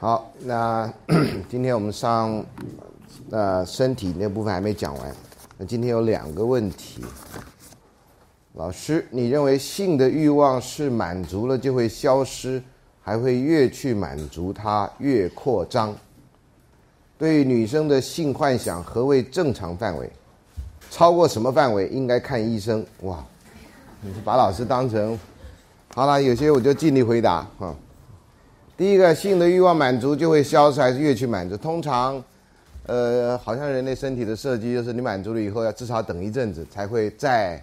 好，那今天我们上呃身体那部分还没讲完，那今天有两个问题。老师，你认为性的欲望是满足了就会消失，还会越去满足它越扩张？对于女生的性幻想，何谓正常范围？超过什么范围应该看医生？哇，你是把老师当成好了？有些我就尽力回答哈。第一个，性的欲望满足就会消失，还是越去满足？通常，呃，好像人类身体的设计就是你满足了以后，要至少等一阵子才会再。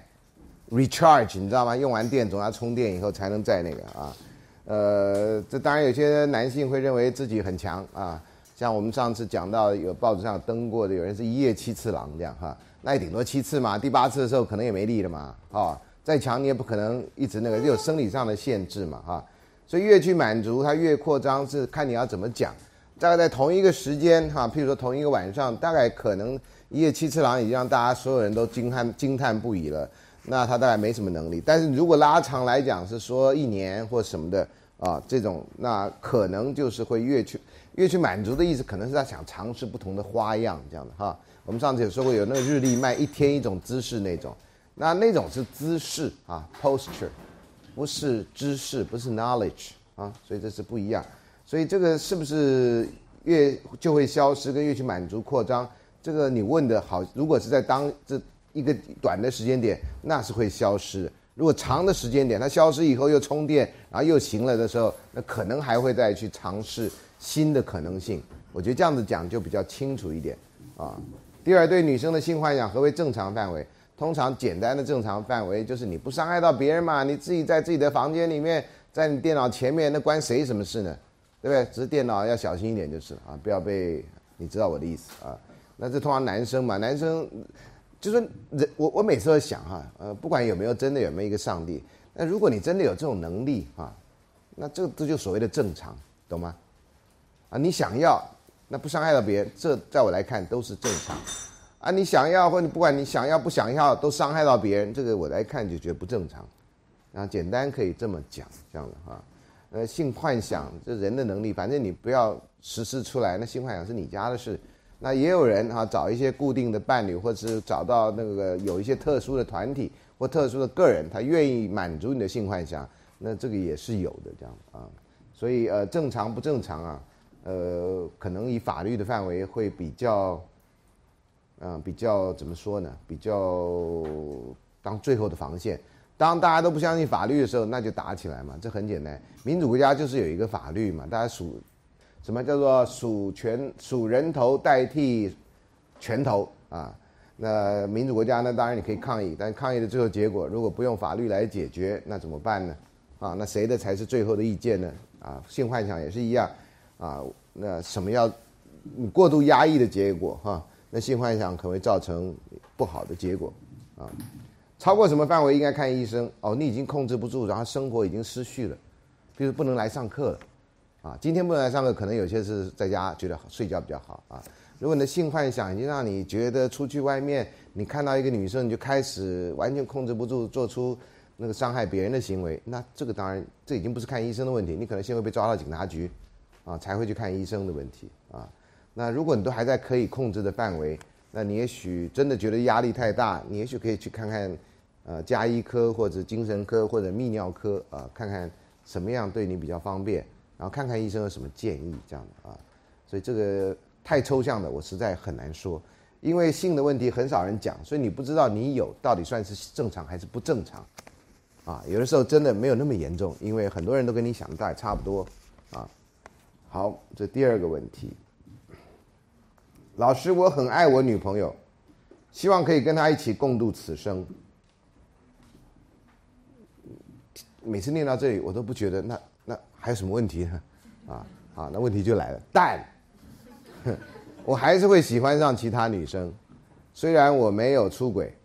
recharge，你知道吗？用完电总要充电以后才能再那个啊，呃，这当然有些男性会认为自己很强啊，像我们上次讲到有报纸上登过的，有人是一夜七次郎这样哈，那也顶多七次嘛，第八次的时候可能也没力了嘛，啊，再强你也不可能一直那个，有生理上的限制嘛哈，所以越去满足它越扩张，是看你要怎么讲，大概在同一个时间哈，譬如说同一个晚上，大概可能一夜七次郎已经让大家所有人都惊叹惊叹不已了。那他大概没什么能力，但是如果拉长来讲，是说一年或什么的啊，这种那可能就是会越去越去满足的意思，可能是他想尝试不同的花样这样的哈。我们上次有说过，有那个日历卖一天一种姿势那种，那那种是姿势啊，posture，不是知识，不是 knowledge 啊，所以这是不一样。所以这个是不是越就会消失，跟越去满足扩张，这个你问的好，如果是在当这。一个短的时间点，那是会消失；如果长的时间点，它消失以后又充电，然后又行了的时候，那可能还会再去尝试新的可能性。我觉得这样子讲就比较清楚一点啊。第二，对女生的性幻想何为正常范围？通常简单的正常范围就是你不伤害到别人嘛，你自己在自己的房间里面，在你电脑前面，那关谁什么事呢？对不对？只是电脑要小心一点就是了啊，不要被你知道我的意思啊。那这通常男生嘛，男生。就是人，我我每次都想哈，呃，不管有没有真的有没有一个上帝，那如果你真的有这种能力啊，那这这就所谓的正常，懂吗？啊，你想要，那不伤害到别人，这在我来看都是正常。啊，你想要或你不管你想要不想要都伤害到别人，这个我来看就觉得不正常。啊，简单可以这么讲，这样的哈，呃，性幻想这人的能力，反正你不要实施出来，那性幻想是你家的事。那也有人哈找一些固定的伴侣，或者是找到那个有一些特殊的团体或特殊的个人，他愿意满足你的性幻想，那这个也是有的这样啊。所以呃正常不正常啊？呃，可能以法律的范围会比较，嗯，比较怎么说呢？比较当最后的防线。当大家都不相信法律的时候，那就打起来嘛。这很简单，民主国家就是有一个法律嘛，大家数。什么叫做数拳数人头代替拳头啊？那民主国家呢？当然你可以抗议，但抗议的最后结果，如果不用法律来解决，那怎么办呢？啊，那谁的才是最后的意见呢？啊，性幻想也是一样啊。那什么要过度压抑的结果哈？那性幻想可能会造成不好的结果啊。超过什么范围应该看医生？哦，你已经控制不住，然后生活已经失序了，比如不能来上课了。啊，今天不能来上课，可能有些是在家觉得睡觉比较好啊。如果你的性幻想已经让你觉得出去外面，你看到一个女生，你就开始完全控制不住，做出那个伤害别人的行为，那这个当然这已经不是看医生的问题，你可能先会被抓到警察局，啊，才会去看医生的问题啊。那如果你都还在可以控制的范围，那你也许真的觉得压力太大，你也许可以去看看，呃，加医科或者精神科或者泌尿科啊，看看什么样对你比较方便。然后看看医生有什么建议，这样的啊，所以这个太抽象的，我实在很难说，因为性的问题很少人讲，所以你不知道你有到底算是正常还是不正常，啊，有的时候真的没有那么严重，因为很多人都跟你想的大概差不多，啊，好，这第二个问题，老师，我很爱我女朋友，希望可以跟她一起共度此生，每次念到这里，我都不觉得那那。还有什么问题呢？啊，好，那问题就来了。但，我还是会喜欢上其他女生，虽然我没有出轨，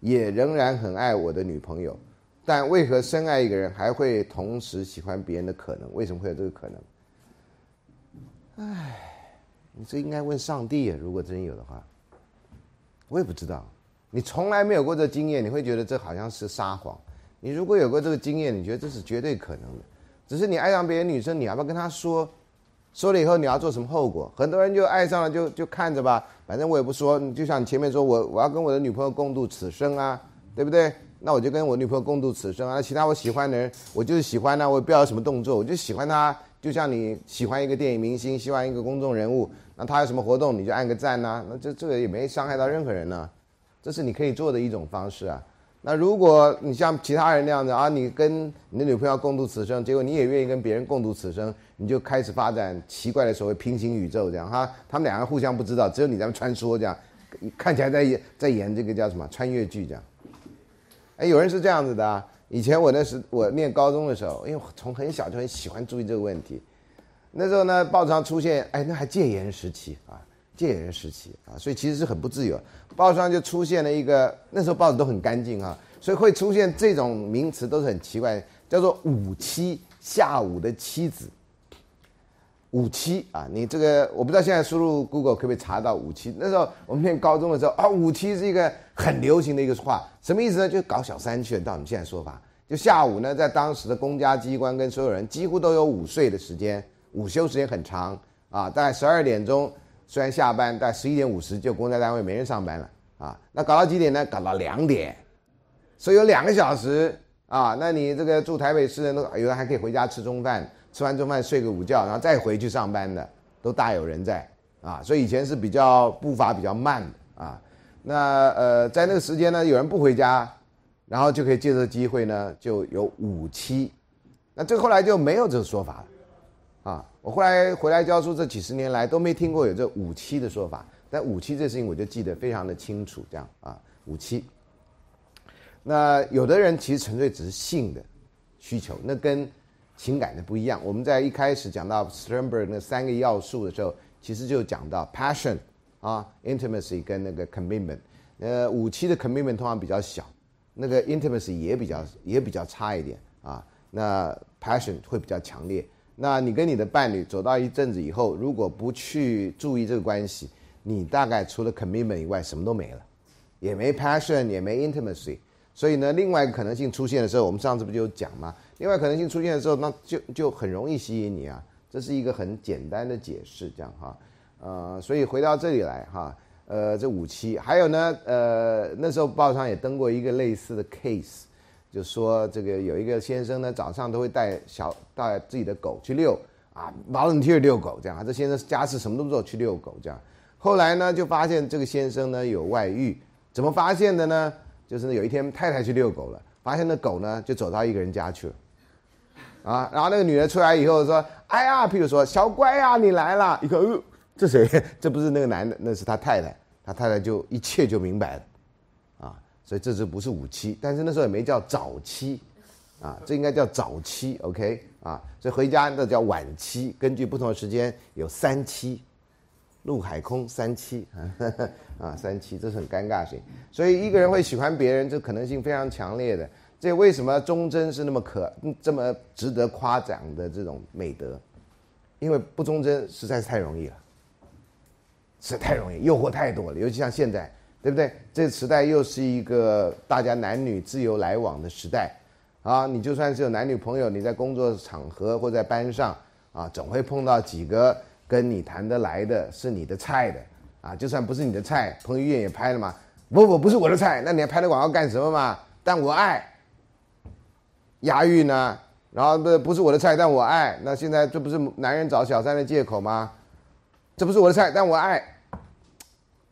也仍然很爱我的女朋友。但为何深爱一个人还会同时喜欢别人的可能？为什么会有这个可能？唉，你这应该问上帝啊！如果真有的话，我也不知道。你从来没有过这经验，你会觉得这好像是撒谎。你如果有过这个经验，你觉得这是绝对可能的。只是你爱上别的女生，你要不要跟她说？说了以后你要做什么后果？很多人就爱上了，就就看着吧，反正我也不说。就像你前面说，我我要跟我的女朋友共度此生啊，对不对？那我就跟我女朋友共度此生啊。其他我喜欢的人，我就是喜欢他，我也不要什么动作，我就喜欢他。就像你喜欢一个电影明星，喜欢一个公众人物，那他有什么活动你就按个赞呐，那这这个也没伤害到任何人呢，这是你可以做的一种方式啊。那如果你像其他人那样子啊，你跟你的女朋友共度此生，结果你也愿意跟别人共度此生，你就开始发展奇怪的所谓平行宇宙这样哈，他们两个互相不知道，只有你在穿梭这样，看起来在演在演这个叫什么穿越剧这样。哎，有人是这样子的啊，以前我那时我念高中的时候，因为从很小就很喜欢注意这个问题，那时候呢报纸上出现，哎，那还戒严时期啊。戒严时期啊，所以其实是很不自由。报纸上就出现了一个，那时候报纸都很干净啊，所以会出现这种名词都是很奇怪，叫做“五七”，下午的妻子。五七啊，你这个我不知道现在输入 Google 可不可以查到五七。那时候我们念高中的时候啊，五七是一个很流行的一个话，什么意思呢？就搞小三去了。到我们现在说法，就下午呢，在当时的公家机关跟所有人几乎都有午睡的时间，午休时间很长啊，大概十二点钟。虽然下班，但十一点五十就公家单位没人上班了啊。那搞到几点呢？搞到两点，所以有两个小时啊。那你这个住台北市的，那有人还可以回家吃中饭，吃完中饭睡个午觉，然后再回去上班的，都大有人在啊。所以以前是比较步伐比较慢的啊。那呃，在那个时间呢，有人不回家，然后就可以借这机会呢，就有五期。那这后来就没有这个说法了。啊，我后来回来教书这几十年来都没听过有这五期的说法，但五期这事情我就记得非常的清楚，这样啊，五期。那有的人其实纯粹只是性的需求，那跟情感的不一样。我们在一开始讲到 Sternberg 那三个要素的时候，其实就讲到 passion 啊，intimacy 跟那个 commitment。呃，五期的 commitment 通常比较小，那个 intimacy 也比较也比较差一点啊，那 passion 会比较强烈。那你跟你的伴侣走到一阵子以后，如果不去注意这个关系，你大概除了 commitment 以外什么都没了，也没 passion，也没 intimacy。所以呢，另外一个可能性出现的时候，我们上次不就讲吗？另外可能性出现的时候，那就就很容易吸引你啊。这是一个很简单的解释，这样哈。呃，所以回到这里来哈，呃，这五期还有呢，呃，那时候报上也登过一个类似的 case。就说这个有一个先生呢，早上都会带小带自己的狗去遛啊，volunteer 遛狗这样。这先生家事什么都不做，去遛狗这样。后来呢，就发现这个先生呢有外遇，怎么发现的呢？就是有一天太太去遛狗了，发现那狗呢就走到一个人家去了，啊，然后那个女的出来以后说：“哎呀，譬如说小乖呀，你来了。”一看，哦，这谁？这不是那个男的，那是他太太。他太太就一切就明白了。啊所以这只不是五期，但是那时候也没叫早期，啊，这应该叫早期，OK，啊，所以回家那叫晚期。根据不同的时间有三期，陆海空三期，啊，三期，这是很尴尬性。所以一个人会喜欢别人，这可能性非常强烈的。这为什么忠贞是那么可这么值得夸奖的这种美德？因为不忠贞实在是太容易了，是太容易，诱惑太多了，尤其像现在。对不对？这时代又是一个大家男女自由来往的时代，啊，你就算是有男女朋友，你在工作场合或在班上，啊，总会碰到几个跟你谈得来的，是你的菜的，啊，就算不是你的菜，彭于晏也拍了嘛，不不不是我的菜，那你还拍那广告干什么嘛？但我爱，押韵呢，然后不不是我的菜，但我爱，那现在这不是男人找小三的借口吗？这不是我的菜，但我爱，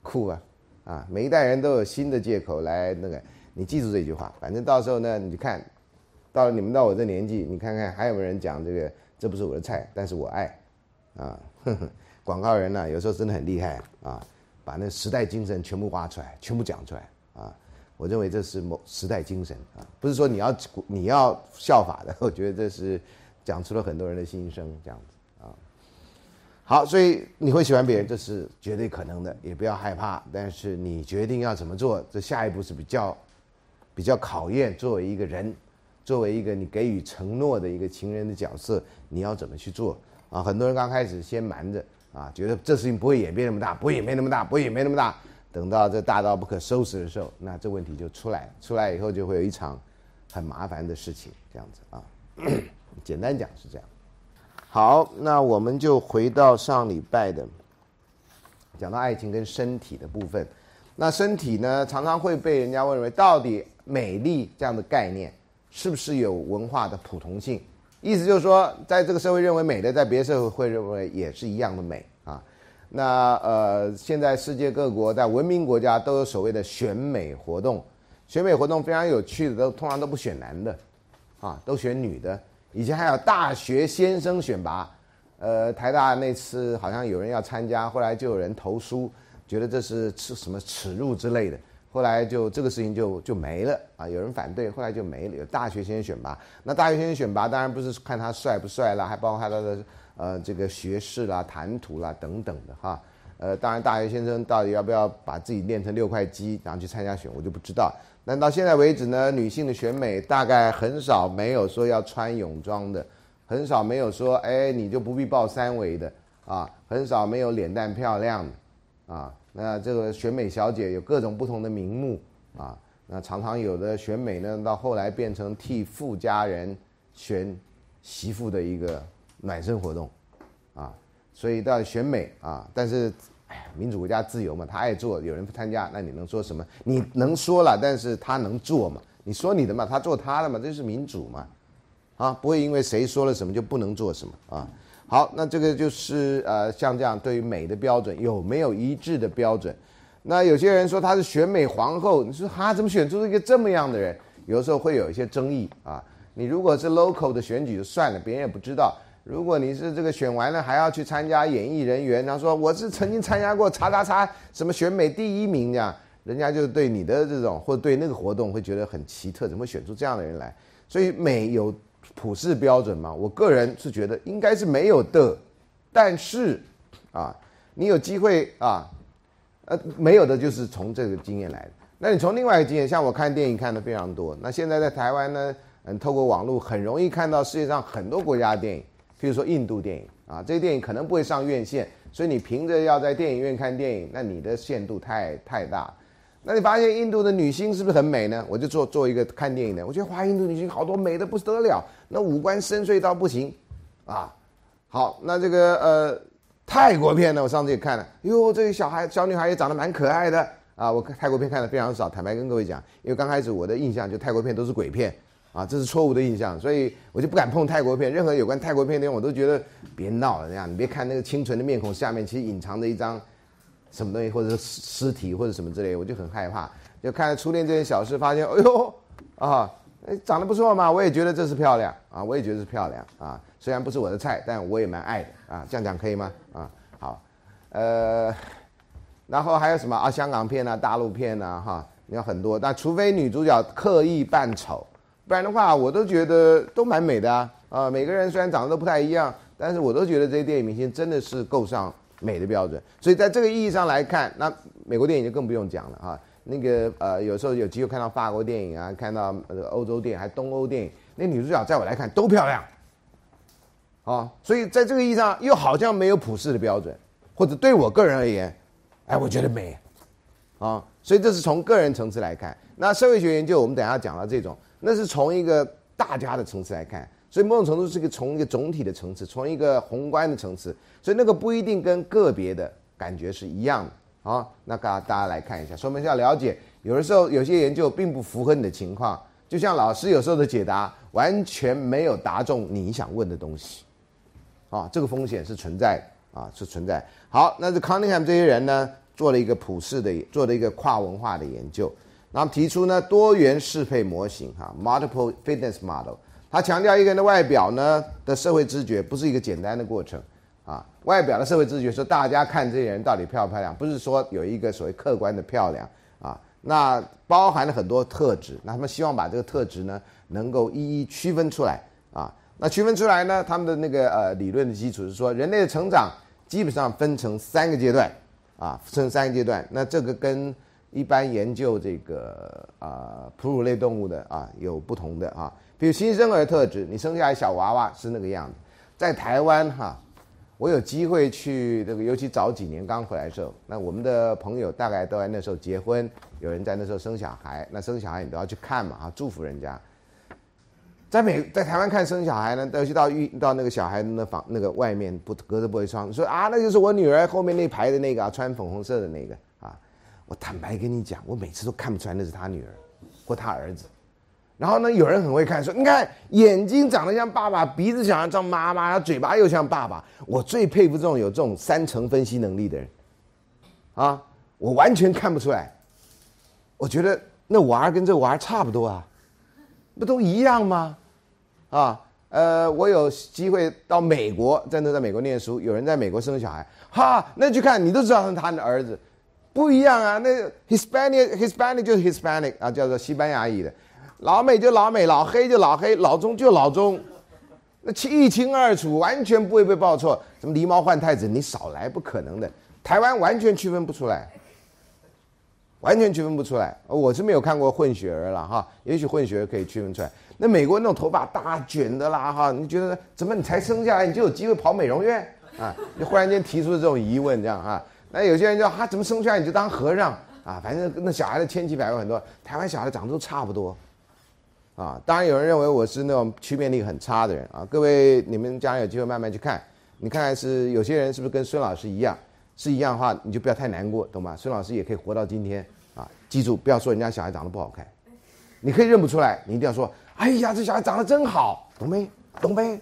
酷啊！啊，每一代人都有新的借口来那个，你记住这句话。反正到时候呢，你看，到了你们到我这年纪，你看看还有没有人讲这个，这不是我的菜，但是我爱，啊，广告人呢，有时候真的很厉害啊，把那时代精神全部挖出来，全部讲出来。我认为这是某时代精神啊，不是说你要你要效法的，我觉得这是讲出了很多人的心声，这样子啊。好，所以你会喜欢别人，这是绝对可能的，也不要害怕。但是你决定要怎么做，这下一步是比较比较考验作为一个人，作为一个你给予承诺的一个情人的角色，你要怎么去做啊？很多人刚开始先瞒着啊，觉得这事情不会演变那么大，不会演变那么大，不会演变那么大。等到这大到不可收拾的时候，那这问题就出来。出来以后就会有一场很麻烦的事情，这样子啊。简单讲是这样。好，那我们就回到上礼拜的，讲到爱情跟身体的部分。那身体呢，常常会被人家问为，到底美丽这样的概念是不是有文化的普通性？意思就是说，在这个社会认为美的，在别的社会会认为也是一样的美。那呃，现在世界各国在文明国家都有所谓的选美活动，选美活动非常有趣的，都通常都不选男的，啊，都选女的。以前还有大学先生选拔，呃，台大那次好像有人要参加，后来就有人投书，觉得这是耻什么耻辱之类的，后来就这个事情就就没了啊，有人反对，后来就没了。有大学先生选拔，那大学先生选拔当然不是看他帅不帅啦，还包括他的呃这个学识啦、谈吐啦等等的哈。呃，当然大学先生到底要不要把自己练成六块肌，然后去参加选，我就不知道。那到现在为止呢，女性的选美大概很少没有说要穿泳装的，很少没有说哎你就不必报三围的啊，很少没有脸蛋漂亮的啊。那这个选美小姐有各种不同的名目啊，那常常有的选美呢，到后来变成替富家人选媳妇的一个暖身活动啊，所以到选美啊，但是哎。民主国家自由嘛，他爱做，有人不参加，那你能说什么？你能说了，但是他能做嘛？你说你的嘛，他做他的嘛，这是民主嘛？啊，不会因为谁说了什么就不能做什么啊？好，那这个就是呃，像这样对于美的标准有没有一致的标准？那有些人说她是选美皇后，你说哈怎么选出一个这么样的人？有的时候会有一些争议啊。你如果是 local 的选举就算了，别人也不知道。如果你是这个选完了还要去参加演艺人员，他说我是曾经参加过叉叉叉什么选美第一名这样，人家就对你的这种或对那个活动会觉得很奇特，怎么选出这样的人来？所以美有普世标准吗？我个人是觉得应该是没有的，但是啊，你有机会啊，呃，没有的就是从这个经验来的。那你从另外一个经验，像我看电影看的非常多，那现在在台湾呢，嗯，透过网络很容易看到世界上很多国家的电影。比如说印度电影啊，这些电影可能不会上院线，所以你凭着要在电影院看电影，那你的限度太太大。那你发现印度的女星是不是很美呢？我就做做一个看电影的，我觉得哇，印度女星好多美的不得了，那五官深邃到不行啊。好，那这个呃泰国片呢，我上次也看了，哟，这个小孩小女孩也长得蛮可爱的啊。我看泰国片看的非常少，坦白跟各位讲，因为刚开始我的印象就泰国片都是鬼片。啊，这是错误的印象，所以我就不敢碰泰国片。任何有关泰国片的，我都觉得别闹了，这样你别看那个清纯的面孔下面，其实隐藏着一张什么东西，或者是尸体或者什么之类，我就很害怕。就看初恋这件小事，发现，哎呦，啊，长得不错嘛，我也觉得这是漂亮啊，我也觉得是漂亮啊。虽然不是我的菜，但我也蛮爱的啊。这样讲可以吗？啊，好，呃，然后还有什么啊？香港片啊，大陆片啊，哈，有很多。但除非女主角刻意扮丑。不然的话，我都觉得都蛮美的啊！啊，每个人虽然长得都不太一样，但是我都觉得这些电影明星真的是够上美的标准。所以在这个意义上来看，那美国电影就更不用讲了啊。那个呃，有时候有机会看到法国电影啊，看到欧洲电影，还东欧电影，那女主角在我来看都漂亮。啊，所以在这个意义上又好像没有普世的标准，或者对我个人而言，哎，我觉得美。啊，所以这是从个人层次来看。那社会学研究，我们等下讲到这种。那是从一个大家的层次来看，所以某种程度是一个从一个总体的层次，从一个宏观的层次，所以那个不一定跟个别的感觉是一样的啊。那大家大家来看一下，说明是要了解，有的时候有些研究并不符合你的情况，就像老师有时候的解答完全没有答中你想问的东西，啊，这个风险是存在啊，是存在。好，那这康宁汉这些人呢，做了一个普世的，做了一个跨文化的研究。那么提出呢多元适配模型哈，multiple fitness model，他强调一个人的外表呢的社会知觉不是一个简单的过程啊，外表的社会知觉说大家看这些人到底漂不漂亮，不是说有一个所谓客观的漂亮啊，那包含了很多特质，那他们希望把这个特质呢能够一一区分出来啊，那区分出来呢，他们的那个呃理论的基础是说人类的成长基本上分成三个阶段啊，分成三个阶段，那这个跟一般研究这个啊哺乳类动物的啊有不同的啊，比如新生儿特质，你生下来小娃娃是那个样子。在台湾哈，我有机会去这个，尤其早几年刚回来的时候，那我们的朋友大概都在那时候结婚，有人在那时候生小孩，那生小孩你都要去看嘛啊，祝福人家。在美在台湾看生小孩呢，都去到遇到那个小孩那房那个外面不隔着玻璃窗，说啊，那就是我女儿后面那排的那个啊，穿粉红色的那个。我坦白跟你讲，我每次都看不出来那是他女儿或他儿子。然后呢，有人很会看，说你看眼睛长得像爸爸，鼻子像像妈妈，嘴巴又像爸爸。我最佩服这种有这种三层分析能力的人，啊，我完全看不出来。我觉得那娃儿跟这娃儿差不多啊，不都一样吗？啊，呃，我有机会到美国，真的在美国念书，有人在美国生小孩，哈，那去看你都知道是他的儿子，不一样啊。那 Hispanic Hispanic 就是 Hispanic 啊，叫做西班牙裔的。老美就老美，老黑就老黑，老中就老中，那清一清二楚，完全不会被报错。什么狸猫换太子，你少来，不可能的。台湾完全区分不出来，完全区分不出来。我是没有看过混血儿了哈，也许混血儿可以区分出来。那美国那种头发大卷的啦哈，你觉得怎么你才生下来你就有机会跑美容院啊？你忽然间提出这种疑问这样哈？那有些人就他怎么生出来你就当和尚啊？反正那小孩的千奇百怪很多，台湾小孩长得都差不多。啊，当然有人认为我是那种区别力很差的人啊。各位，你们将来有机会慢慢去看，你看看是有些人是不是跟孙老师一样，是一样的话，你就不要太难过，懂吗？孙老师也可以活到今天啊。记住，不要说人家小孩长得不好看，你可以认不出来，你一定要说，哎呀，这小孩长得真好，懂没？懂没？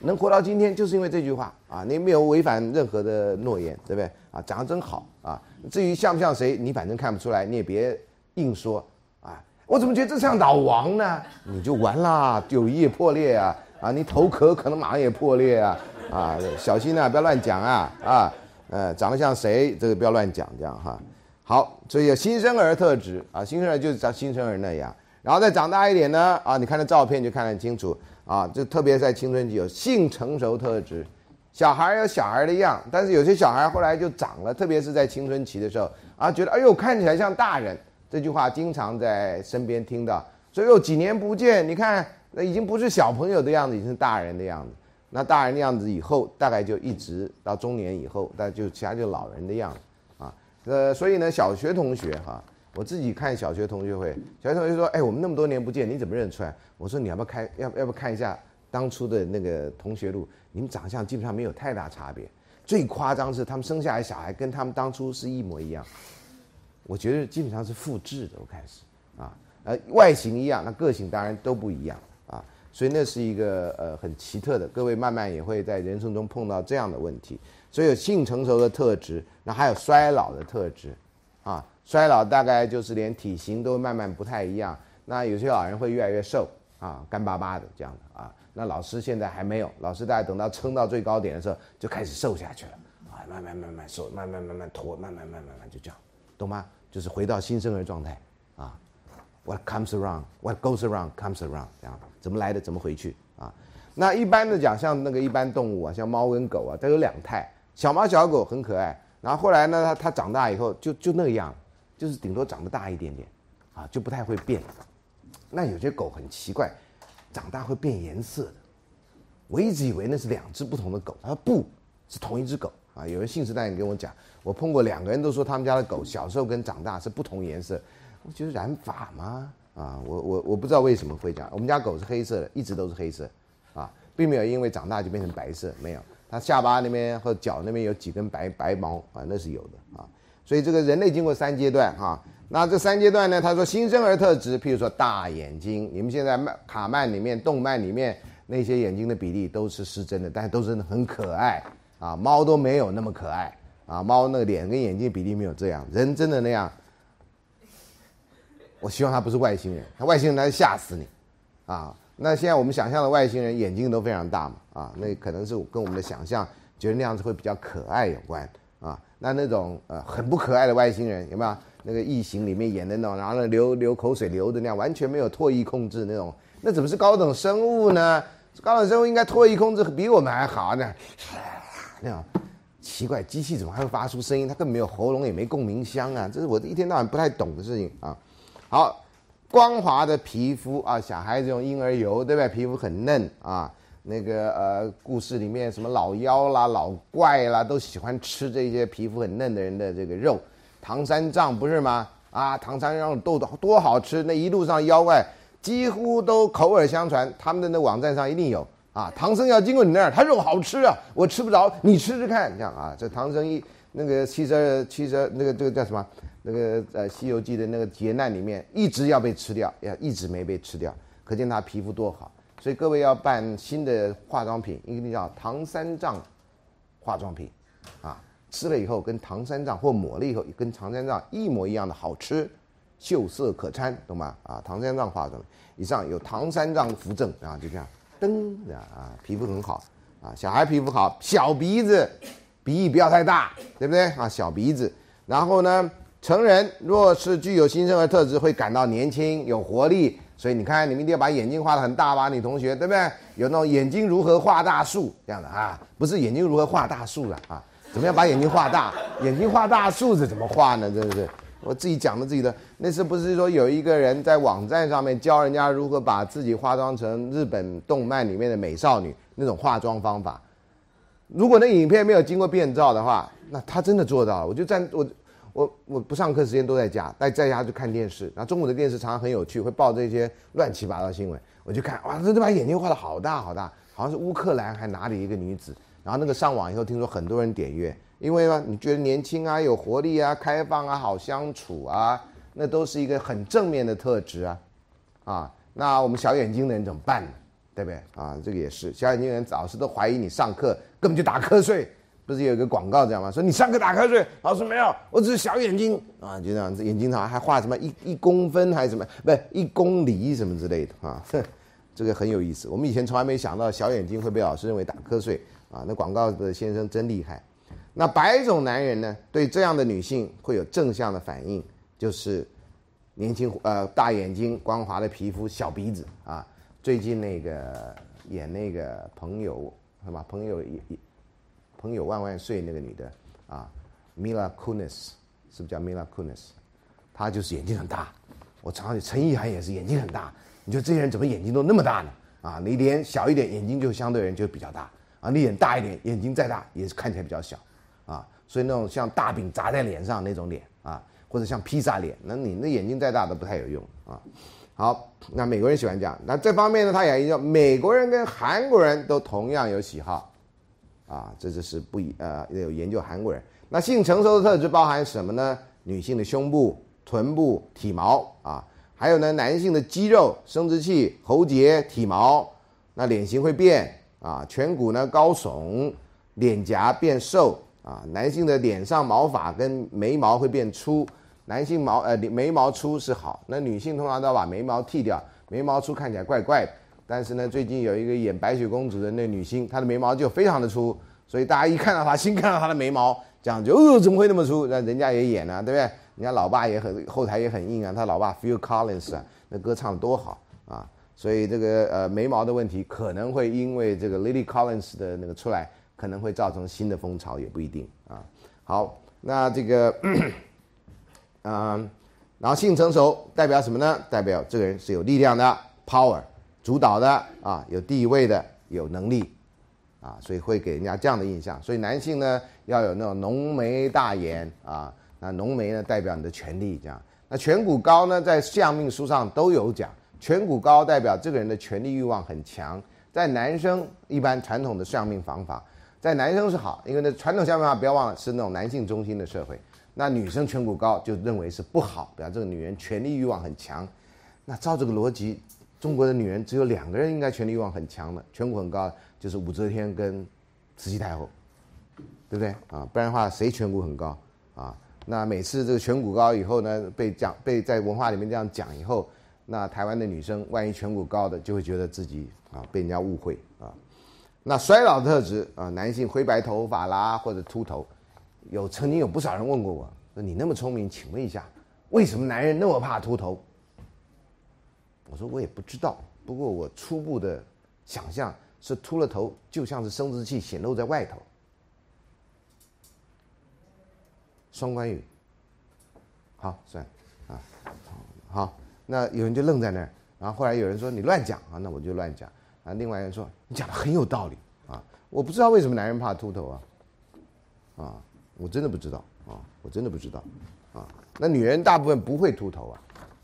能活到今天就是因为这句话啊，你没有违反任何的诺言，对不对？啊，长得真好啊。至于像不像谁，你反正看不出来，你也别硬说啊。我怎么觉得这像老王呢？你就完啦，友谊也破裂啊！啊，你头壳可能马上也破裂啊！啊，小心啊，不要乱讲啊！啊，呃，长得像谁？这个不要乱讲，这样哈。好，所以新生儿特质啊，新生儿就是像新生儿那样。然后再长大一点呢，啊，你看那照片就看得很清楚啊，就特别在青春期有性成熟特质。小孩有小孩的样，但是有些小孩后来就长了，特别是在青春期的时候啊，觉得哎呦看起来像大人。这句话经常在身边听到，所以有几年不见，你看那已经不是小朋友的样子，已经是大人的样子。那大人的样子以后大概就一直到中年以后，那就其他就老人的样子啊。呃，所以呢，小学同学哈，我自己看小学同学会，小学同学说：“哎，我们那么多年不见，你怎么认出来？”我说：“你要不要看？要要不看一下当初的那个同学录？你们长相基本上没有太大差别。最夸张是他们生下来小孩跟他们当初是一模一样。”我觉得基本上是复制的，我开始啊，呃，外形一样，那个性当然都不一样啊，所以那是一个呃很奇特的。各位慢慢也会在人生中碰到这样的问题，所以有性成熟的特质，那还有衰老的特质，啊，衰老大概就是连体型都慢慢不太一样。那有些老人会越来越瘦啊，干巴巴的这样的啊，那老师现在还没有，老师大概等到撑到最高点的时候就开始瘦下去了，啊，慢慢慢慢瘦，慢慢慢慢脱，慢慢慢慢慢就这样，懂吗？就是回到新生儿状态啊，What comes around, what goes around comes around，这样怎么来的怎么回去啊？那一般的讲，像那个一般动物啊，像猫跟狗啊，它有两态，小猫小狗很可爱，然后后来呢，它它长大以后就就那样，就是顶多长得大一点点，啊，就不太会变。那有些狗很奇怪，长大会变颜色的，我一直以为那是两只不同的狗，他说不是同一只狗啊。有人信誓旦旦跟我讲。我碰过两个人都说他们家的狗小时候跟长大是不同颜色，我觉得染发吗？啊，我我我不知道为什么会这样。我们家狗是黑色的，一直都是黑色，啊，并没有因为长大就变成白色，没有。它下巴那边和脚那边有几根白白毛啊，那是有的啊。所以这个人类经过三阶段哈，那这三阶段呢，他说新生儿特质，譬如说大眼睛，你们现在漫卡漫里面、动漫里面那些眼睛的比例都是失真的，但是都是很可爱啊，猫都没有那么可爱。啊，猫那个脸跟眼睛比例没有这样，人真的那样。我希望他不是外星人，他外星人他吓死你，啊，那现在我们想象的外星人眼睛都非常大嘛，啊，那可能是跟我们的想象觉得那样子会比较可爱有关，啊，那那种呃很不可爱的外星人有没有？那个异形里面演的那种，然后呢流流口水流的那样，完全没有唾液控制那种，那怎么是高等生物呢？高等生物应该唾液控制比我们还好呢，那样。奇怪，机器怎么还会发出声音？它根本没有喉咙，也没共鸣箱啊！这是我一天到晚不太懂的事情啊。好，光滑的皮肤啊，小孩子用婴儿油，对不对？皮肤很嫩啊。那个呃，故事里面什么老妖啦、老怪啦，都喜欢吃这些皮肤很嫩的人的这个肉。唐三藏不是吗？啊，唐三藏肉豆多好吃，那一路上妖怪几乎都口耳相传，他们的那网站上一定有啊。唐僧要经过你那儿，他肉好吃啊，我吃不着，你吃吃看，这样啊。这唐僧一那个七十二七十二那个这个叫什么？那个呃《西游记》的那个劫难里面，一直要被吃掉，要一直没被吃掉，可见他皮肤多好。所以各位要办新的化妆品，一定叫唐三藏化妆品，啊，吃了以后跟唐三藏或抹了以后跟唐三藏一模一样的好吃，秀色可餐，懂吗？啊，唐三藏化妆，以上有唐三藏扶正啊，就这样，噔啊，皮肤很好啊，小孩皮肤好，小鼻子，鼻翼不要太大，对不对啊？小鼻子，然后呢，成人若是具有新生儿特质，会感到年轻有活力。所以你看，你们一定要把眼睛画得很大吧，女同学，对不对？有那种眼睛如何画大树这样的啊，不是眼睛如何画大树了啊？怎么样把眼睛画大？眼睛画大数字怎么画呢？真的是我自己讲的自己的。那次不是说有一个人在网站上面教人家如何把自己化妆成日本动漫里面的美少女那种化妆方法？如果那影片没有经过变造的话，那他真的做到了。我就站我。我我不上课时间都在家，在在家就看电视。然后中午的电视常常很有趣，会报这些乱七八糟新闻。我就看，哇，这这把眼睛画的好大好大，好像是乌克兰还哪里一个女子。然后那个上网以后，听说很多人点阅，因为呢，你觉得年轻啊，有活力啊，开放啊，好相处啊，那都是一个很正面的特质啊。啊，那我们小眼睛的人怎么办呢？对不对？啊，这个也是，小眼睛人老师都怀疑你上课根本就打瞌睡。不是有一个广告这样吗？说你上课打瞌睡，老师没有，我只是小眼睛啊，就这样子，眼睛上还画什么一一公分还是什么，不是一公里什么之类的啊，这个很有意思。我们以前从来没想到小眼睛会被老师认为打瞌睡啊。那广告的先生真厉害。那白种男人呢，对这样的女性会有正向的反应，就是年轻呃大眼睛、光滑的皮肤、小鼻子啊。最近那个演那个朋友是吧？朋友也也。朋友万万岁那个女的啊，Mila Kunis 是不是叫 Mila Kunis？她就是眼睛很大。我常常陈意涵也是眼睛很大。你说这些人怎么眼睛都那么大呢？啊，你脸小一点，眼睛就相对人就比较大啊。你脸大一点，眼睛再大也是看起来比较小啊。所以那种像大饼砸在脸上那种脸啊，或者像披萨脸，那你那眼睛再大都不太有用啊。好，那美国人喜欢这样，那这方面呢，他也研究美国人跟韩国人都同样有喜好。啊，这就是不一呃，有研究韩国人。那性成熟的特质包含什么呢？女性的胸部、臀部、体毛啊，还有呢，男性的肌肉、生殖器、喉结、体毛。那脸型会变啊，颧骨呢高耸，脸颊变瘦啊。男性的脸上毛发跟眉毛会变粗，男性毛呃眉毛粗是好，那女性通常都要把眉毛剃掉，眉毛粗看起来怪怪的。但是呢，最近有一个演白雪公主的那女星，她的眉毛就非常的粗，所以大家一看到她，新看到她的眉毛，这样就哦，怎么会那么粗？那人家也演呢，对不对？人家老爸也很后台也很硬啊，他老爸 Phil Collins 啊，那歌唱的多好啊！所以这个呃眉毛的问题可能会因为这个 Lily Collins 的那个出来，可能会造成新的风潮，也不一定啊。好，那这个嗯，然后性成熟代表什么呢？代表这个人是有力量的 power。主导的啊，有地位的，有能力，啊，所以会给人家这样的印象。所以男性呢，要有那种浓眉大眼啊，那浓眉呢代表你的权力，这样。那颧骨高呢，在相命书上都有讲，颧骨高代表这个人的权力欲望很强。在男生一般传统的相命方法，在男生是好，因为那传统相命法不要忘了是那种男性中心的社会。那女生颧骨高就认为是不好，表示这个女人权力欲望很强。那照这个逻辑。中国的女人只有两个人应该权力欲望很强的，颧骨很高，就是武则天跟慈禧太后，对不对啊？不然的话，谁颧骨很高啊？那每次这个颧骨高以后呢，被讲被在文化里面这样讲以后，那台湾的女生万一颧骨高的，就会觉得自己啊被人家误会啊。那衰老特质啊，男性灰白头发啦或者秃头，有曾经有不少人问过我，说你那么聪明，请问一下，为什么男人那么怕秃头？我说我也不知道，不过我初步的想象是秃了头就像是生殖器显露在外头。双关语，好算啊，好，那有人就愣在那儿，然后后来有人说你乱讲啊，那我就乱讲啊。另外人说你讲的很有道理啊，我不知道为什么男人怕秃头啊，啊，我真的不知道啊，我真的不知道啊。那女人大部分不会秃头啊，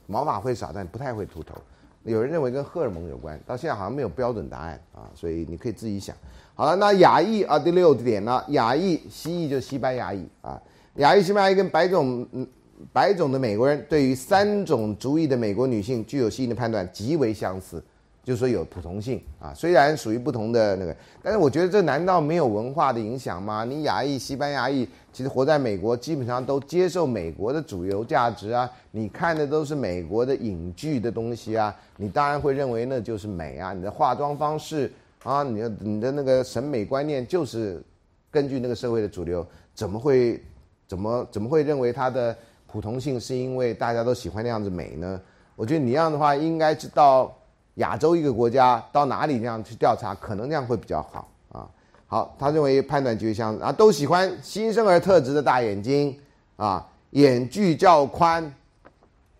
毛发会少，但不太会秃头。有人认为跟荷尔蒙有关，到现在好像没有标准答案啊，所以你可以自己想。好了，那亚裔啊，第六点呢，亚裔西裔就西班牙裔啊，亚裔西班牙裔跟白种嗯白种的美国人对于三种族裔的美国女性具有吸引的判断极为相似。就是说有普通性啊，虽然属于不同的那个，但是我觉得这难道没有文化的影响吗？你亚裔、西班牙裔其实活在美国，基本上都接受美国的主流价值啊，你看的都是美国的影剧的东西啊，你当然会认为那就是美啊，你的化妆方式啊，你的你的那个审美观念就是根据那个社会的主流，怎么会怎么怎么会认为它的普通性是因为大家都喜欢那样子美呢？我觉得你这样的话应该知道。亚洲一个国家到哪里那样去调查，可能这样会比较好啊。好，他认为判断就像啊，都喜欢新生儿特质的大眼睛啊，眼距较宽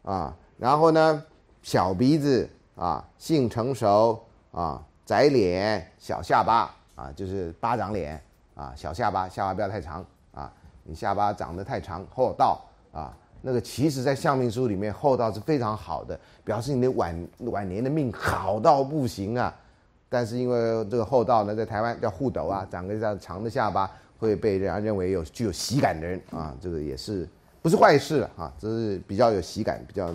啊，然后呢小鼻子啊，性成熟啊，窄脸小下巴啊，就是巴掌脸啊，小下巴，下巴不要太长啊，你下巴长得太长厚道啊。那个其实，在相命书里面，厚道是非常好的，表示你的晚晚年的命好到不行啊。但是因为这个厚道呢，在台湾叫护斗啊，长个这样长的下巴，会被人家认为有具有喜感的人啊，这个也是不是坏事啊，这是比较有喜感，比较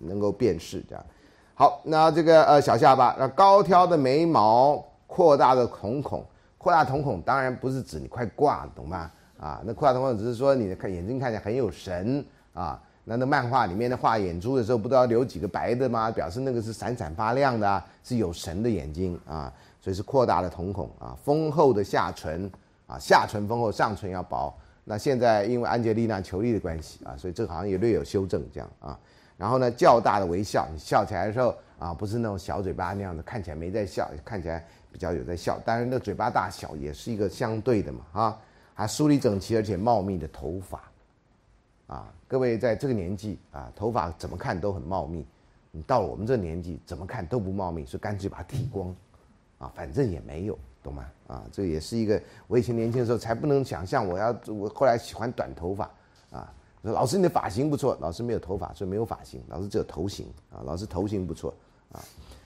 能够辨识这样。好，那这个呃小下巴，那高挑的眉毛，扩大的瞳孔，扩大瞳孔当然不是指你快挂，懂吗？啊，那扩大瞳孔只是说你的看眼睛看起来很有神。啊，那那漫画里面的画眼珠的时候，不都要留几个白的吗？表示那个是闪闪发亮的，是有神的眼睛啊，所以是扩大的瞳孔啊，丰厚的下唇啊，下唇丰厚，上唇要薄。那现在因为安吉丽娜·裘丽的关系啊，所以这好像也略有修正这样啊。然后呢，较大的微笑，你笑起来的时候啊，不是那种小嘴巴那样的，看起来没在笑，看起来比较有在笑。当然，那嘴巴大小也是一个相对的嘛啊，还梳理整齐而且茂密的头发。啊，各位在这个年纪啊，头发怎么看都很茂密。你到了我们这年纪，怎么看都不茂密，所以干脆把它剃光，啊，反正也没有，懂吗？啊，这也是一个我以前年轻的时候才不能想象，我要我后来喜欢短头发，啊，说老师你的发型不错，老师没有头发，所以没有发型，老师只有头型，啊，老师头型不错，啊，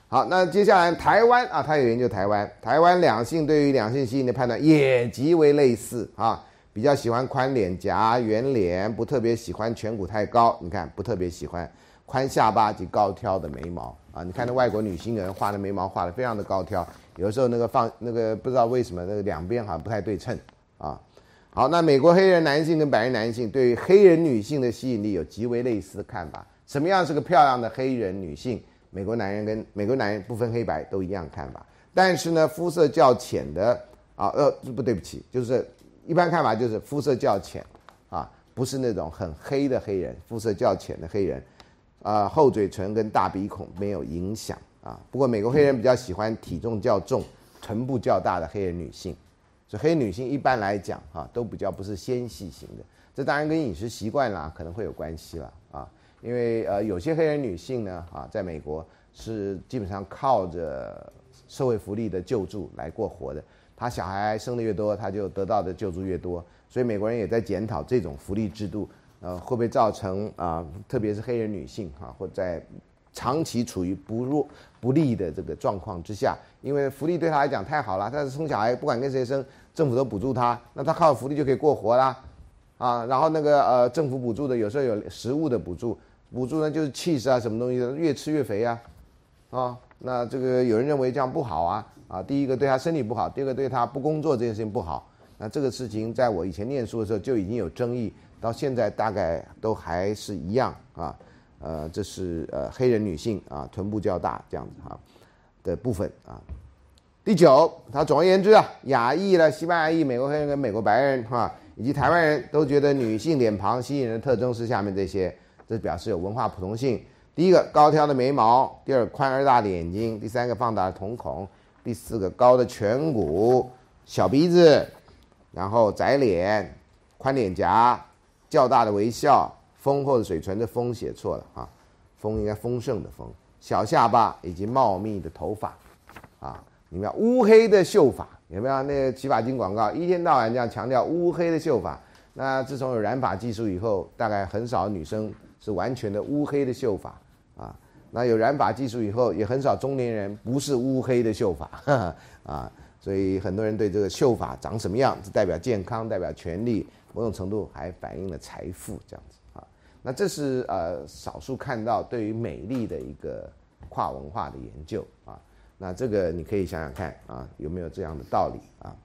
好，那接下来台湾啊，他有研究台湾，台湾两性对于两性吸引的判断也极为类似啊。比较喜欢宽脸颊、圆脸，不特别喜欢颧骨太高。你看，不特别喜欢宽下巴及高挑的眉毛啊。你看那外国女星人画的眉毛画的非常的高挑，有时候那个放那个不知道为什么那个两边好像不太对称啊。好，那美国黑人男性跟白人男性对于黑人女性的吸引力有极为类似的看法。什么样是个漂亮的黑人女性？美国男人跟美国男人不分黑白都一样看法。但是呢，肤色较浅的啊，呃，不对不起，就是。一般看法就是肤色较浅，啊，不是那种很黑的黑人，肤色较浅的黑人，啊，厚嘴唇跟大鼻孔没有影响啊。不过美国黑人比较喜欢体重较重、臀部较大的黑人女性，所以黑女性一般来讲啊，都比较不是纤细型的。这当然跟饮食习惯啦可能会有关系了啊，因为呃有些黑人女性呢啊，在美国是基本上靠着社会福利的救助来过活的。他小孩生的越多，他就得到的救助越多，所以美国人也在检讨这种福利制度，呃，会不会造成啊，特别是黑人女性哈，或在长期处于不弱不利的这个状况之下，因为福利对他来讲太好了，他生小孩不管跟谁生，政府都补助他，那他靠福利就可以过活啦，啊，然后那个呃政府补助的有时候有食物的补助，补助呢就是 cheese 啊什么东西的，越吃越肥啊，啊，那这个有人认为这样不好啊。啊，第一个对他身体不好，第二个对他不工作这件事情不好。那这个事情在我以前念书的时候就已经有争议，到现在大概都还是一样啊。呃，这是呃黑人女性啊，臀部较大这样子哈的部分啊。第九，他总而言之啊，亚裔了、西班牙裔、美国黑人跟美国白人哈，以及台湾人都觉得女性脸庞吸引人的特征是下面这些，这表示有文化普通性。第一个，高挑的眉毛；第二，宽而大的眼睛；第三个，放大的瞳孔。第四个高的颧骨、小鼻子，然后窄脸、宽脸颊、较大的微笑、丰厚的嘴唇的丰写错了啊，丰应该丰盛的丰，小下巴以及茂密的头发，啊，你们要乌黑的秀发有没有？那个洗发精广告一天到晚这样强调乌黑的秀发，那自从有染发技术以后，大概很少女生是完全的乌黑的秀发。那有染发技术以后，也很少中年人不是乌黑的秀发 啊。所以很多人对这个秀发长什么样，是代表健康，代表权利，某种程度还反映了财富这样子啊。那这是呃少数看到对于美丽的一个跨文化的研究啊。那这个你可以想想看啊，有没有这样的道理啊？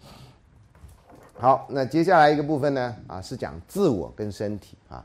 好，那接下来一个部分呢啊，是讲自我跟身体啊。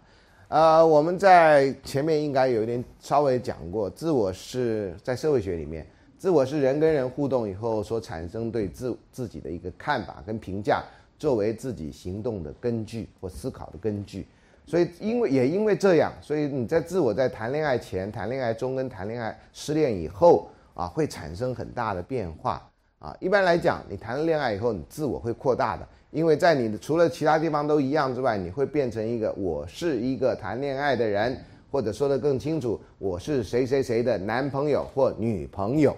呃，我们在前面应该有一点稍微讲过，自我是在社会学里面。自我是人跟人互动以后所产生对自自己的一个看法跟评价，作为自己行动的根据或思考的根据。所以，因为也因为这样，所以你在自我在谈恋爱前、谈恋爱中跟谈恋爱失恋以后啊，会产生很大的变化啊。一般来讲，你谈了恋爱以后，你自我会扩大的，因为在你的除了其他地方都一样之外，你会变成一个我是一个谈恋爱的人，或者说的更清楚，我是谁谁谁的男朋友或女朋友。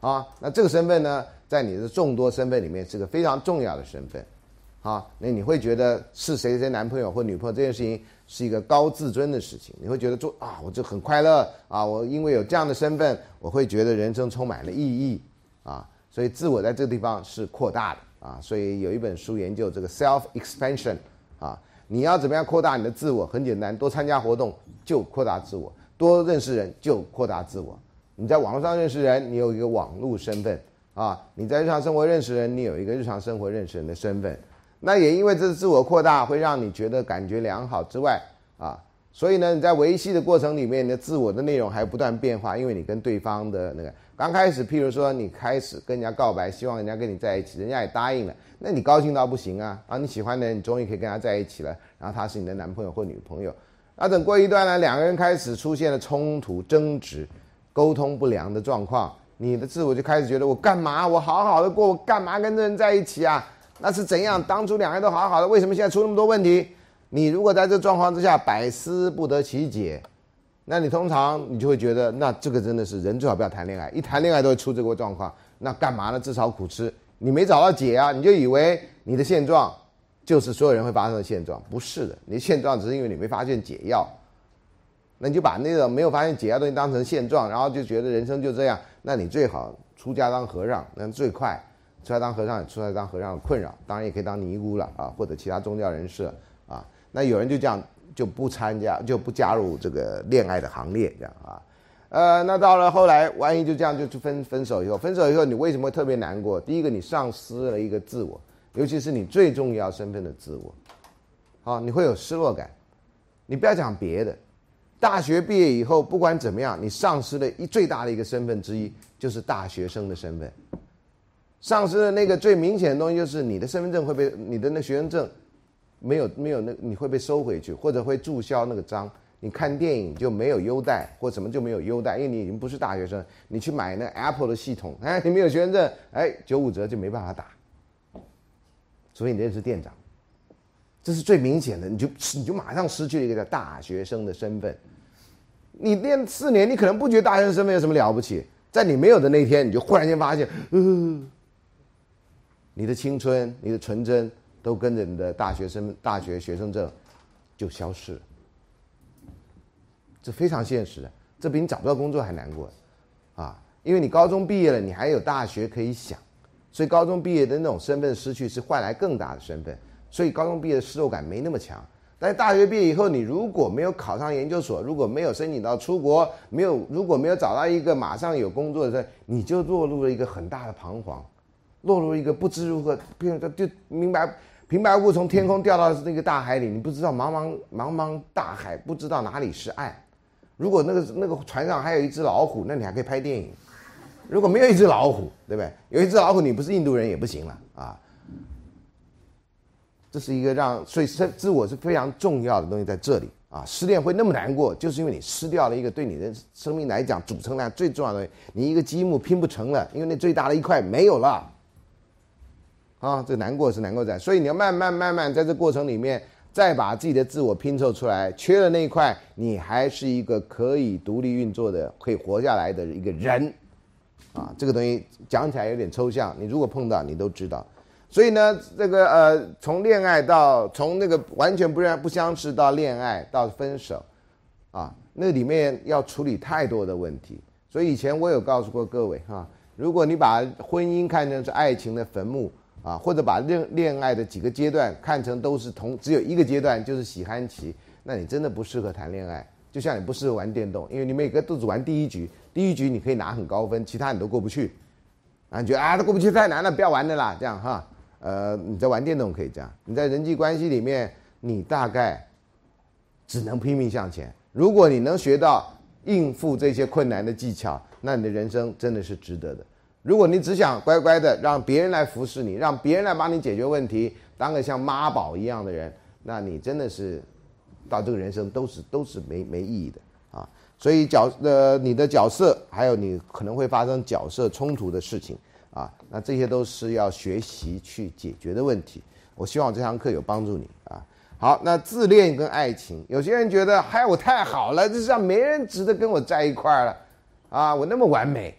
啊，那这个身份呢，在你的众多身份里面是个非常重要的身份，啊，那你会觉得是谁谁男朋友或女朋友这件事情是一个高自尊的事情，你会觉得做啊，我就很快乐啊，我因为有这样的身份，我会觉得人生充满了意义。啊，所以自我在这个地方是扩大的。啊，所以有一本书研究这个 self expansion 啊，你要怎么样扩大你的自我？很简单，多参加活动就扩大自我，多认识人就扩大自我。你在网络上认识人，你有一个网络身份啊；你在日常生活认识人，你有一个日常生活认识人的身份。那也因为这是自我扩大，会让你觉得感觉良好之外啊，所以呢，你在维系的过程里面，你的自我的内容还不断变化，因为你跟对方的那个刚开始，譬如说你开始跟人家告白，希望人家跟你在一起，人家也答应了，那你高兴到不行啊啊！你喜欢的人，你终于可以跟他在一起了，然后他是你的男朋友或女朋友。那等过一段呢，两个人开始出现了冲突、争执。沟通不良的状况，你的自我就开始觉得我干嘛？我好好的过，我干嘛跟这人在一起啊？那是怎样？当初两个人都好好的，为什么现在出那么多问题？你如果在这状况之下百思不得其解，那你通常你就会觉得，那这个真的是人最好不要谈恋爱，一谈恋爱都会出这个状况。那干嘛呢？自讨苦吃，你没找到解啊？你就以为你的现状就是所有人会发生的现状？不是的，你的现状只是因为你没发现解药。那你就把那个没有发现解药东西当成现状，然后就觉得人生就这样。那你最好出家当和尚，那最快。出来当和尚，出来当和尚困扰，当然也可以当尼姑了啊，或者其他宗教人士。那有人就这样就不参加，就不加入这个恋爱的行列，这样啊。呃，那到了后来，万一就这样就分分手以后，分手以后你为什么特别难过？第一个，你丧失了一个自我，尤其是你最重要身份的自我，好，你会有失落感。你不要讲别的。大学毕业以后，不管怎么样，你丧失了一最大的一个身份之一，就是大学生的身份。丧失的那个最明显的东西，就是你的身份证会被你的那学生证没有没有那你会被收回去，或者会注销那个章。你看电影就没有优待，或什么就没有优待，因为你已经不是大学生。你去买那 Apple 的系统，哎，你没有学生证，哎，九五折就没办法打。除非你认识店长。这是最明显的，你就你就马上失去了一个叫大学生的身份。你练四年，你可能不觉得大学生身份有什么了不起，在你没有的那天，你就忽然间发现，嗯，你的青春、你的纯真都跟着你的大学生、大学学生证就消失了。这非常现实的，这比你找不到工作还难过啊！因为你高中毕业了，你还有大学可以想，所以高中毕业的那种身份失去，是换来更大的身份。所以高中毕业的失落感没那么强，但大学毕业以后，你如果没有考上研究所，如果没有申请到出国，没有如果没有找到一个马上有工作的，人，你就落入了一个很大的彷徨，落入一个不知如何，就就明白平白无故从天空掉到那个大海里，你不知道茫茫茫茫大海，不知道哪里是岸。如果那个那个船上还有一只老虎，那你还可以拍电影；如果没有一只老虎，对不对？有一只老虎，你不是印度人也不行了啊。这是一个让，所以生自我是非常重要的东西，在这里啊，失恋会那么难过，就是因为你失掉了一个对你的生命来讲组成量最重要的东西，你一个积木拼不成了，因为那最大的一块没有了，啊，这难过是难过在，所以你要慢慢慢慢在这过程里面，再把自己的自我拼凑出来，缺了那一块，你还是一个可以独立运作的、可以活下来的一个人，啊，这个东西讲起来有点抽象，你如果碰到，你都知道。所以呢，这个呃，从恋爱到从那个完全不认不相识到恋爱到分手，啊，那里面要处理太多的问题。所以以前我有告诉过各位哈，如果你把婚姻看成是爱情的坟墓啊，或者把恋恋爱的几个阶段看成都是同只有一个阶段就是喜欢期，那你真的不适合谈恋爱。就像你不适合玩电动，因为你每个都只玩第一局，第一局你可以拿很高分，其他你都过不去。啊，你觉得啊，都过不去太难了，不要玩的啦，这样哈。呃，你在玩电动可以这样，你在人际关系里面，你大概只能拼命向前。如果你能学到应付这些困难的技巧，那你的人生真的是值得的。如果你只想乖乖的让别人来服侍你，让别人来帮你解决问题，当个像妈宝一样的人，那你真的是到这个人生都是都是没没意义的啊。所以角呃你的角色，还有你可能会发生角色冲突的事情。啊，那这些都是要学习去解决的问题。我希望这堂课有帮助你啊。好，那自恋跟爱情，有些人觉得嗨，我太好了，这世上没人值得跟我在一块儿了啊，我那么完美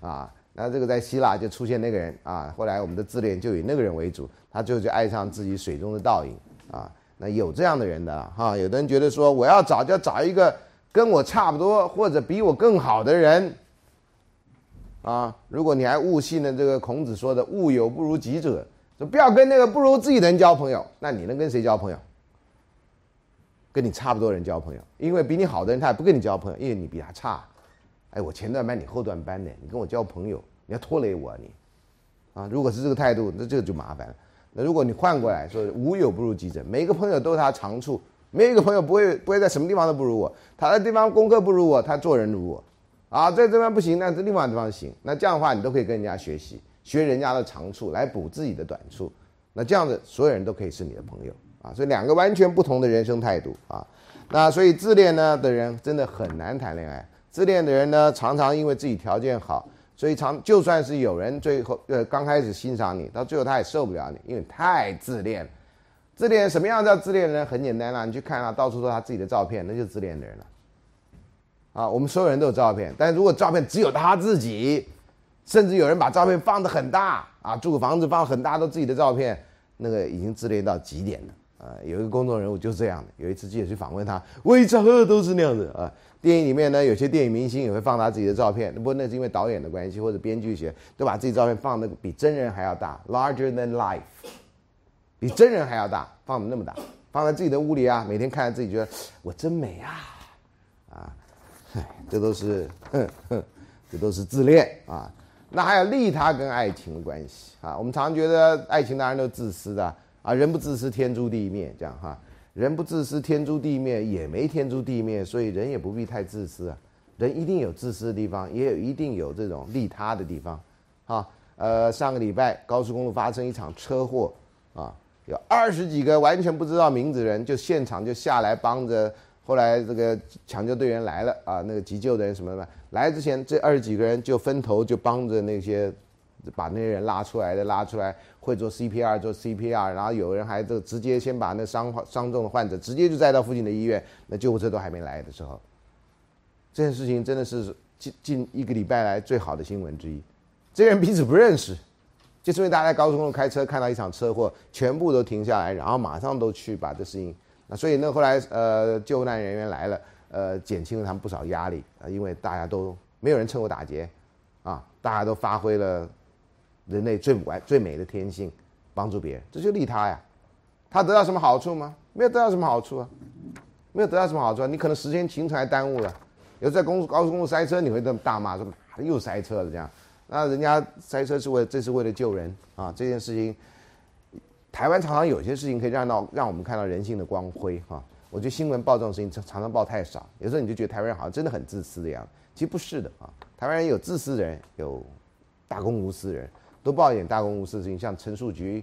啊。那这个在希腊就出现那个人啊，后来我们的自恋就以那个人为主，他最后就爱上自己水中的倒影啊。那有这样的人的哈，有的人觉得说我要找就要找一个跟我差不多或者比我更好的人。啊，如果你还误信了这个孔子说的“物有不如己者”，说不要跟那个不如自己的人交朋友，那你能跟谁交朋友？跟你差不多人交朋友，因为比你好的人他也不跟你交朋友，因为你比他差。哎，我前段班你后段班的，你跟我交朋友，你要拖累我你？啊，如果是这个态度，那这个就麻烦了。那如果你换过来说“无有不如己者”，每个朋友都是他长处，没有一个朋友不会不会在什么地方都不如我，他的地方功课不如我，他做人如我。啊，在这边不行，那这另外地方行。那这样的话，你都可以跟人家学习，学人家的长处来补自己的短处。那这样子，所有人都可以是你的朋友啊。所以两个完全不同的人生态度啊。那所以自恋呢的人真的很难谈恋爱。自恋的人呢，常常因为自己条件好，所以常就算是有人最后呃刚开始欣赏你，到最后他也受不了你，因为太自恋。自恋什么样叫自恋呢？很简单啦，你去看啊，到处都是他自己的照片，那就是自恋的人了。啊，我们所有人都有照片，但如果照片只有他自己，甚至有人把照片放得很大啊，住个房子放很大都自己的照片，那个已经自恋到极点了啊。有一个公众人物就是这样的，有一次记者去访问他，为啥都是那样的啊？电影里面呢，有些电影明星也会放大自己的照片，不过那是因为导演的关系或者编剧写，都把自己照片放的比真人还要大，larger than life，比真人还要大，放的那么大，放在自己的屋里啊，每天看着自己觉得我真美啊，啊。这都是，哼哼，这都是自恋啊。那还有利他跟爱情的关系啊。我们常觉得爱情当然都自私的啊，人不自私天诛地灭这样哈。人不自私天诛地灭也没天诛地灭，所以人也不必太自私啊。人一定有自私的地方，也有一定有这种利他的地方。啊，呃，上个礼拜高速公路发生一场车祸啊，有二十几个完全不知道名字的人就现场就下来帮着。后来这个抢救队员来了啊，那个急救的人什么的来之前，这二十几个人就分头就帮着那些把那些人拉出来的拉出来，会做 CPR 做 CPR，然后有人还就直接先把那伤伤重的患者直接就载到附近的医院，那救护车都还没来的时候，这件事情真的是近近一个礼拜来最好的新闻之一。这些人彼此不认识，就是因为大家在高速公路开车看到一场车祸，全部都停下来，然后马上都去把这事情。那所以呢，后来呃，救难人员来了，呃，减轻了他们不少压力啊，因为大家都没有人趁火打劫，啊，大家都发挥了人类最完最美的天性，帮助别人，这就利他呀。他得到什么好处吗？没有得到什么好处啊，没有得到什么好处啊。你可能时间行程还耽误了，有时在公高速公路塞车，你会这么大骂说妈的又塞车了这样。那人家塞车是为这是为了救人啊，这件事情。台湾常常有些事情可以让到让我们看到人性的光辉哈，我觉得新闻报这种事情常常报太少，有时候你就觉得台湾人好像真的很自私的样子，其实不是的啊，台湾人有自私的人，有大公无私的人，都报一点大公无私的事情，像陈树菊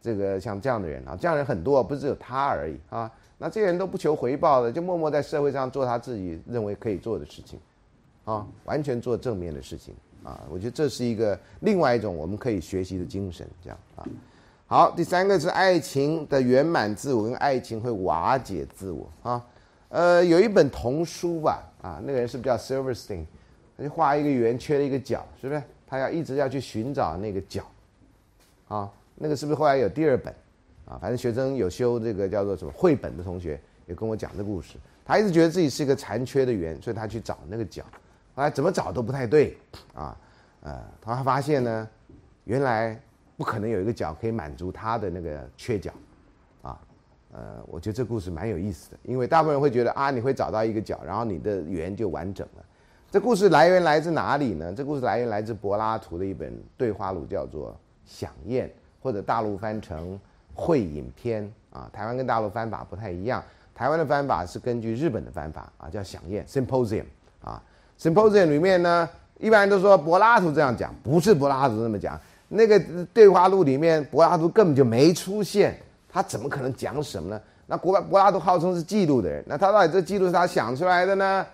这个像这样的人啊，这样人很多，不是只有他而已啊，那这些人都不求回报的，就默默在社会上做他自己认为可以做的事情，啊，完全做正面的事情啊，我觉得这是一个另外一种我们可以学习的精神，这样啊。好，第三个是爱情的圆满自我跟爱情会瓦解自我啊。呃，有一本童书吧，啊，那个人是不是叫 Silverstein？他就画一个圆，缺了一个角，是不是？他要一直要去寻找那个角。啊，那个是不是后来有第二本？啊，反正学生有修这个叫做什么绘本的同学也跟我讲这故事。他一直觉得自己是一个残缺的圆，所以他去找那个角，后来怎么找都不太对啊，呃，他还发现呢，原来不可能有一个角可以满足他的那个缺角，啊，呃，我觉得这故事蛮有意思的，因为大部分人会觉得啊，你会找到一个角，然后你的圆就完整了。这故事来源来自哪里呢？这故事来源来自柏拉图的一本对话录，叫做《响宴》，或者大陆翻成《会饮篇》啊。台湾跟大陆翻法不太一样，台湾的翻法是根据日本的翻法啊，叫《响宴》（Symposium） 啊。Symposium 里面呢，一般人都说柏拉图这样讲，不是柏拉图这么讲。那个对话录里面，柏拉图根本就没出现，他怎么可能讲什么呢？那柏柏拉图号称是记录的人，那他到底这记录是他想出来的呢？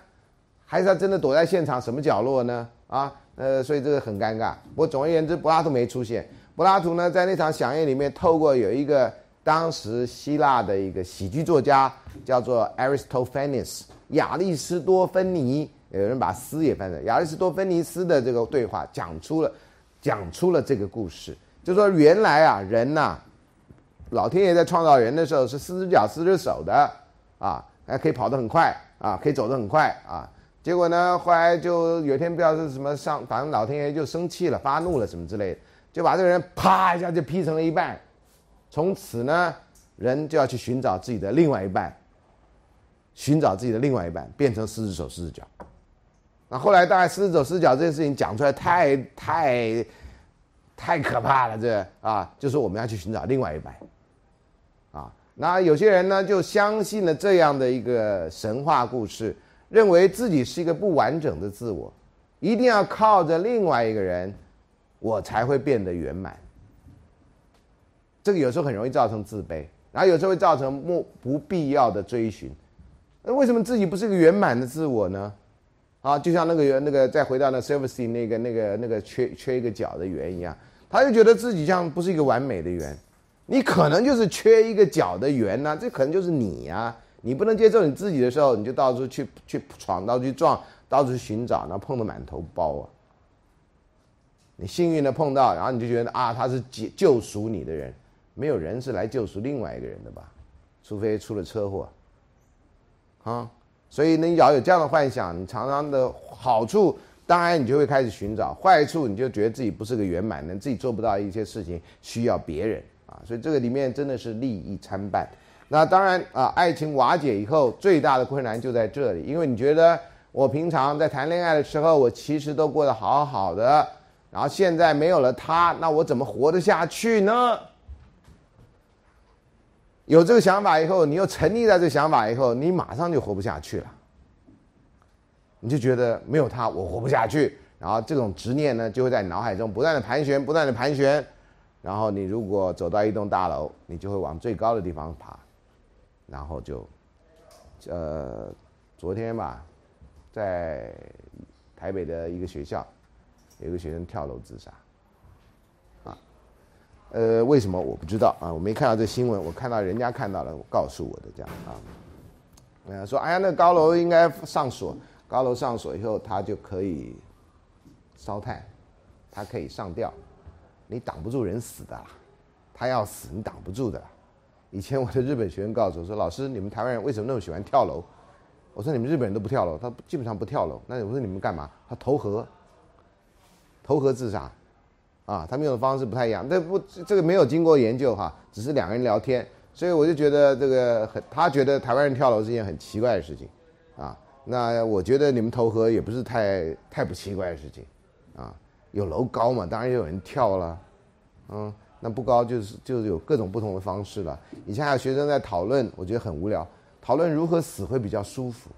还是他真的躲在现场什么角落呢？啊，呃，所以这个很尴尬。不过总而言之，柏拉图没出现。柏拉图呢，在那场响宴里面，透过有一个当时希腊的一个喜剧作家，叫做 Aristophanes 亚里士多芬尼，有人把“斯”也翻成亚里士多芬尼斯的这个对话，讲出了讲出了这个故事，就说原来啊，人呐，老天爷在创造人的时候是四只脚四只手的啊，还可以跑得很快啊，可以走得很快啊。结果呢？后来就有一天不知道是什么上，反正老天爷就生气了，发怒了什么之类的，就把这个人啪一下就劈成了一半。从此呢，人就要去寻找自己的另外一半，寻找自己的另外一半，变成四只手四只脚。那后来大概四只手四只脚这件事情讲出来太太太可怕了，这啊，就说我们要去寻找另外一半。啊，那有些人呢就相信了这样的一个神话故事。认为自己是一个不完整的自我，一定要靠着另外一个人，我才会变得圆满。这个有时候很容易造成自卑，然后有时候会造成不不必要的追寻。那为什么自己不是一个圆满的自我呢？啊，就像那个那个再回到那 s e r v i c e 那个那个那个缺缺一个角的圆一样，他就觉得自己像不是一个完美的圆。你可能就是缺一个角的圆呢，这可能就是你呀。你不能接受你自己的时候，你就到处去去闯，到处去撞，到处去寻找，然后碰得满头包啊！你幸运的碰到，然后你就觉得啊，他是解救赎你的人，没有人是来救赎另外一个人的吧？除非出了车祸，啊！所以你要有这样的幻想，你常常的好处，当然你就会开始寻找；坏处，你就觉得自己不是个圆满人，自己做不到一些事情，需要别人啊！所以这个里面真的是利益参半。那当然啊，爱情瓦解以后，最大的困难就在这里，因为你觉得我平常在谈恋爱的时候，我其实都过得好好的，然后现在没有了他，那我怎么活得下去呢？有这个想法以后，你又沉溺在这个想法以后，你马上就活不下去了。你就觉得没有他，我活不下去，然后这种执念呢，就会在脑海中不断的盘旋，不断的盘旋，然后你如果走到一栋大楼，你就会往最高的地方爬。然后就，呃，昨天吧，在台北的一个学校，有个学生跳楼自杀，啊，呃，为什么我不知道啊？我没看到这新闻，我看到人家看到了，告诉我的这样啊，呃，说哎呀，那高楼应该上锁，高楼上锁以后，它就可以烧炭，它可以上吊，你挡不住人死的，他要死你挡不住的。以前我的日本学生告诉我说：“老师，你们台湾人为什么那么喜欢跳楼？”我说：“你们日本人都不跳楼，他基本上不跳楼。”那我说：“你们干嘛？”他投河，投河自杀，啊，他们用的方式不太一样。这不，这个没有经过研究哈，只是两个人聊天，所以我就觉得这个很，他觉得台湾人跳楼是一件很奇怪的事情，啊，那我觉得你们投河也不是太太不奇怪的事情，啊，有楼高嘛，当然也有人跳了，嗯。那不高就是就是有各种不同的方式了。以前还有学生在讨论，我觉得很无聊，讨论如何死会比较舒服。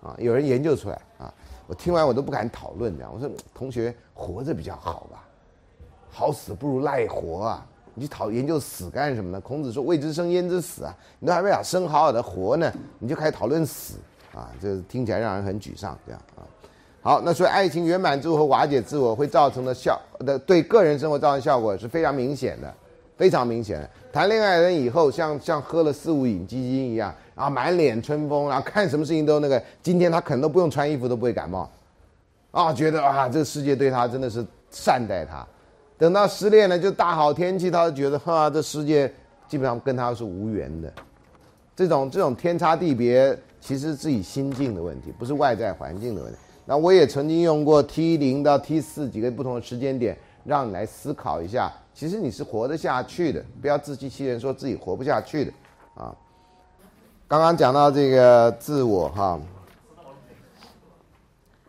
啊，有人研究出来啊，我听完我都不敢讨论这样。我说同学活着比较好吧，好死不如赖活啊！你去讨研究死干什么呢？孔子说未知生焉知死啊！你都还没把生好好的活呢，你就开始讨论死啊，这听起来让人很沮丧这样。好，那所以爱情圆满之后和瓦解自我会造成的效的对个人生活造成效果是非常明显的，非常明显的。谈恋爱人以后像像喝了四五饮鸡精一样，然后满脸春风，然后看什么事情都那个。今天他可能都不用穿衣服都不会感冒，啊，觉得啊这个世界对他真的是善待他。等到失恋了就大好天气，他就觉得哈这世界基本上跟他是无缘的，这种这种天差地别，其实自己心境的问题，不是外在环境的问题。那我也曾经用过 T 零到 T 四几个不同的时间点，让你来思考一下，其实你是活得下去的，不要自欺欺人，说自己活不下去的啊。刚刚讲到这个自我哈。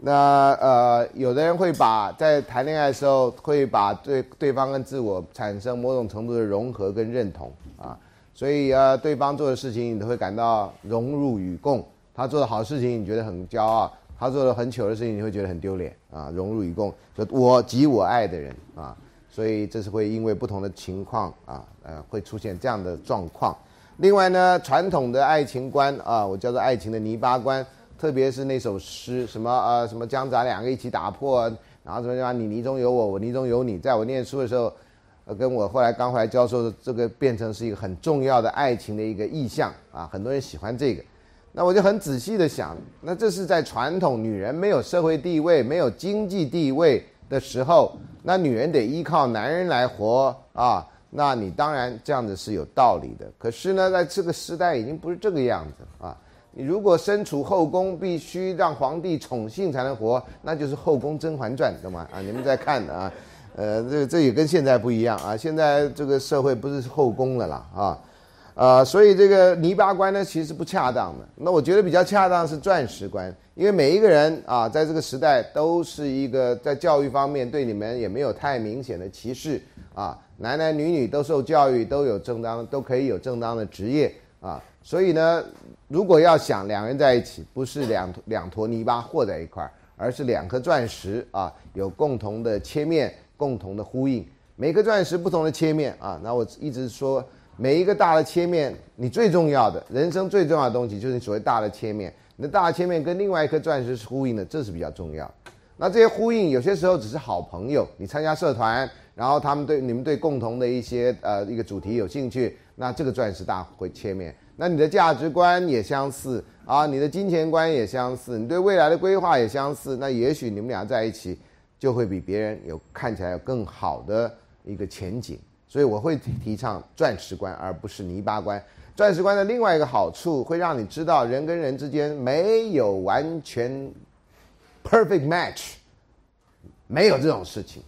那呃，有的人会把在谈恋爱的时候，会把对对方跟自我产生某种程度的融合跟认同啊，所以呃，对方做的事情你都会感到荣辱与共，他做的好事情你觉得很骄傲，他做了很糗的事情你会觉得很丢脸啊，融入与共，就我及我爱的人啊，所以这是会因为不同的情况啊，呃，会出现这样的状况。另外呢，传统的爱情观啊，我叫做爱情的泥巴观。特别是那首诗，什么呃什么将咱两个一起打破，然后什么什么你泥中有我，我泥中有你，在我念书的时候，跟我后来刚回来教授的这个变成是一个很重要的爱情的一个意象啊，很多人喜欢这个，那我就很仔细的想，那这是在传统女人没有社会地位、没有经济地位的时候，那女人得依靠男人来活啊，那你当然这样子是有道理的，可是呢，在这个时代已经不是这个样子啊。你如果身处后宫，必须让皇帝宠幸才能活，那就是《后宫甄嬛传》，懂吗？啊，你们在看的啊，呃，这这也跟现在不一样啊。现在这个社会不是后宫了啦，啊，呃，所以这个泥巴观呢，其实不恰当的。那我觉得比较恰当是钻石观，因为每一个人啊，在这个时代都是一个在教育方面对你们也没有太明显的歧视啊，男男女女都受教育，都有正当，都可以有正当的职业啊，所以呢。如果要想两人在一起，不是两两坨泥巴和在一块儿，而是两颗钻石啊，有共同的切面，共同的呼应。每颗钻石不同的切面啊，那我一直说，每一个大的切面，你最重要的人生最重要的东西就是你所谓大的切面。你的大的切面跟另外一颗钻石是呼应的，这是比较重要。那这些呼应有些时候只是好朋友，你参加社团，然后他们对你们对共同的一些呃一个主题有兴趣，那这个钻石大会切面。那你的价值观也相似啊，你的金钱观也相似，你对未来的规划也相似，那也许你们俩在一起就会比别人有看起来有更好的一个前景。所以我会提倡钻石观，而不是泥巴观。钻石观的另外一个好处，会让你知道人跟人之间没有完全 perfect match，没有这种事情。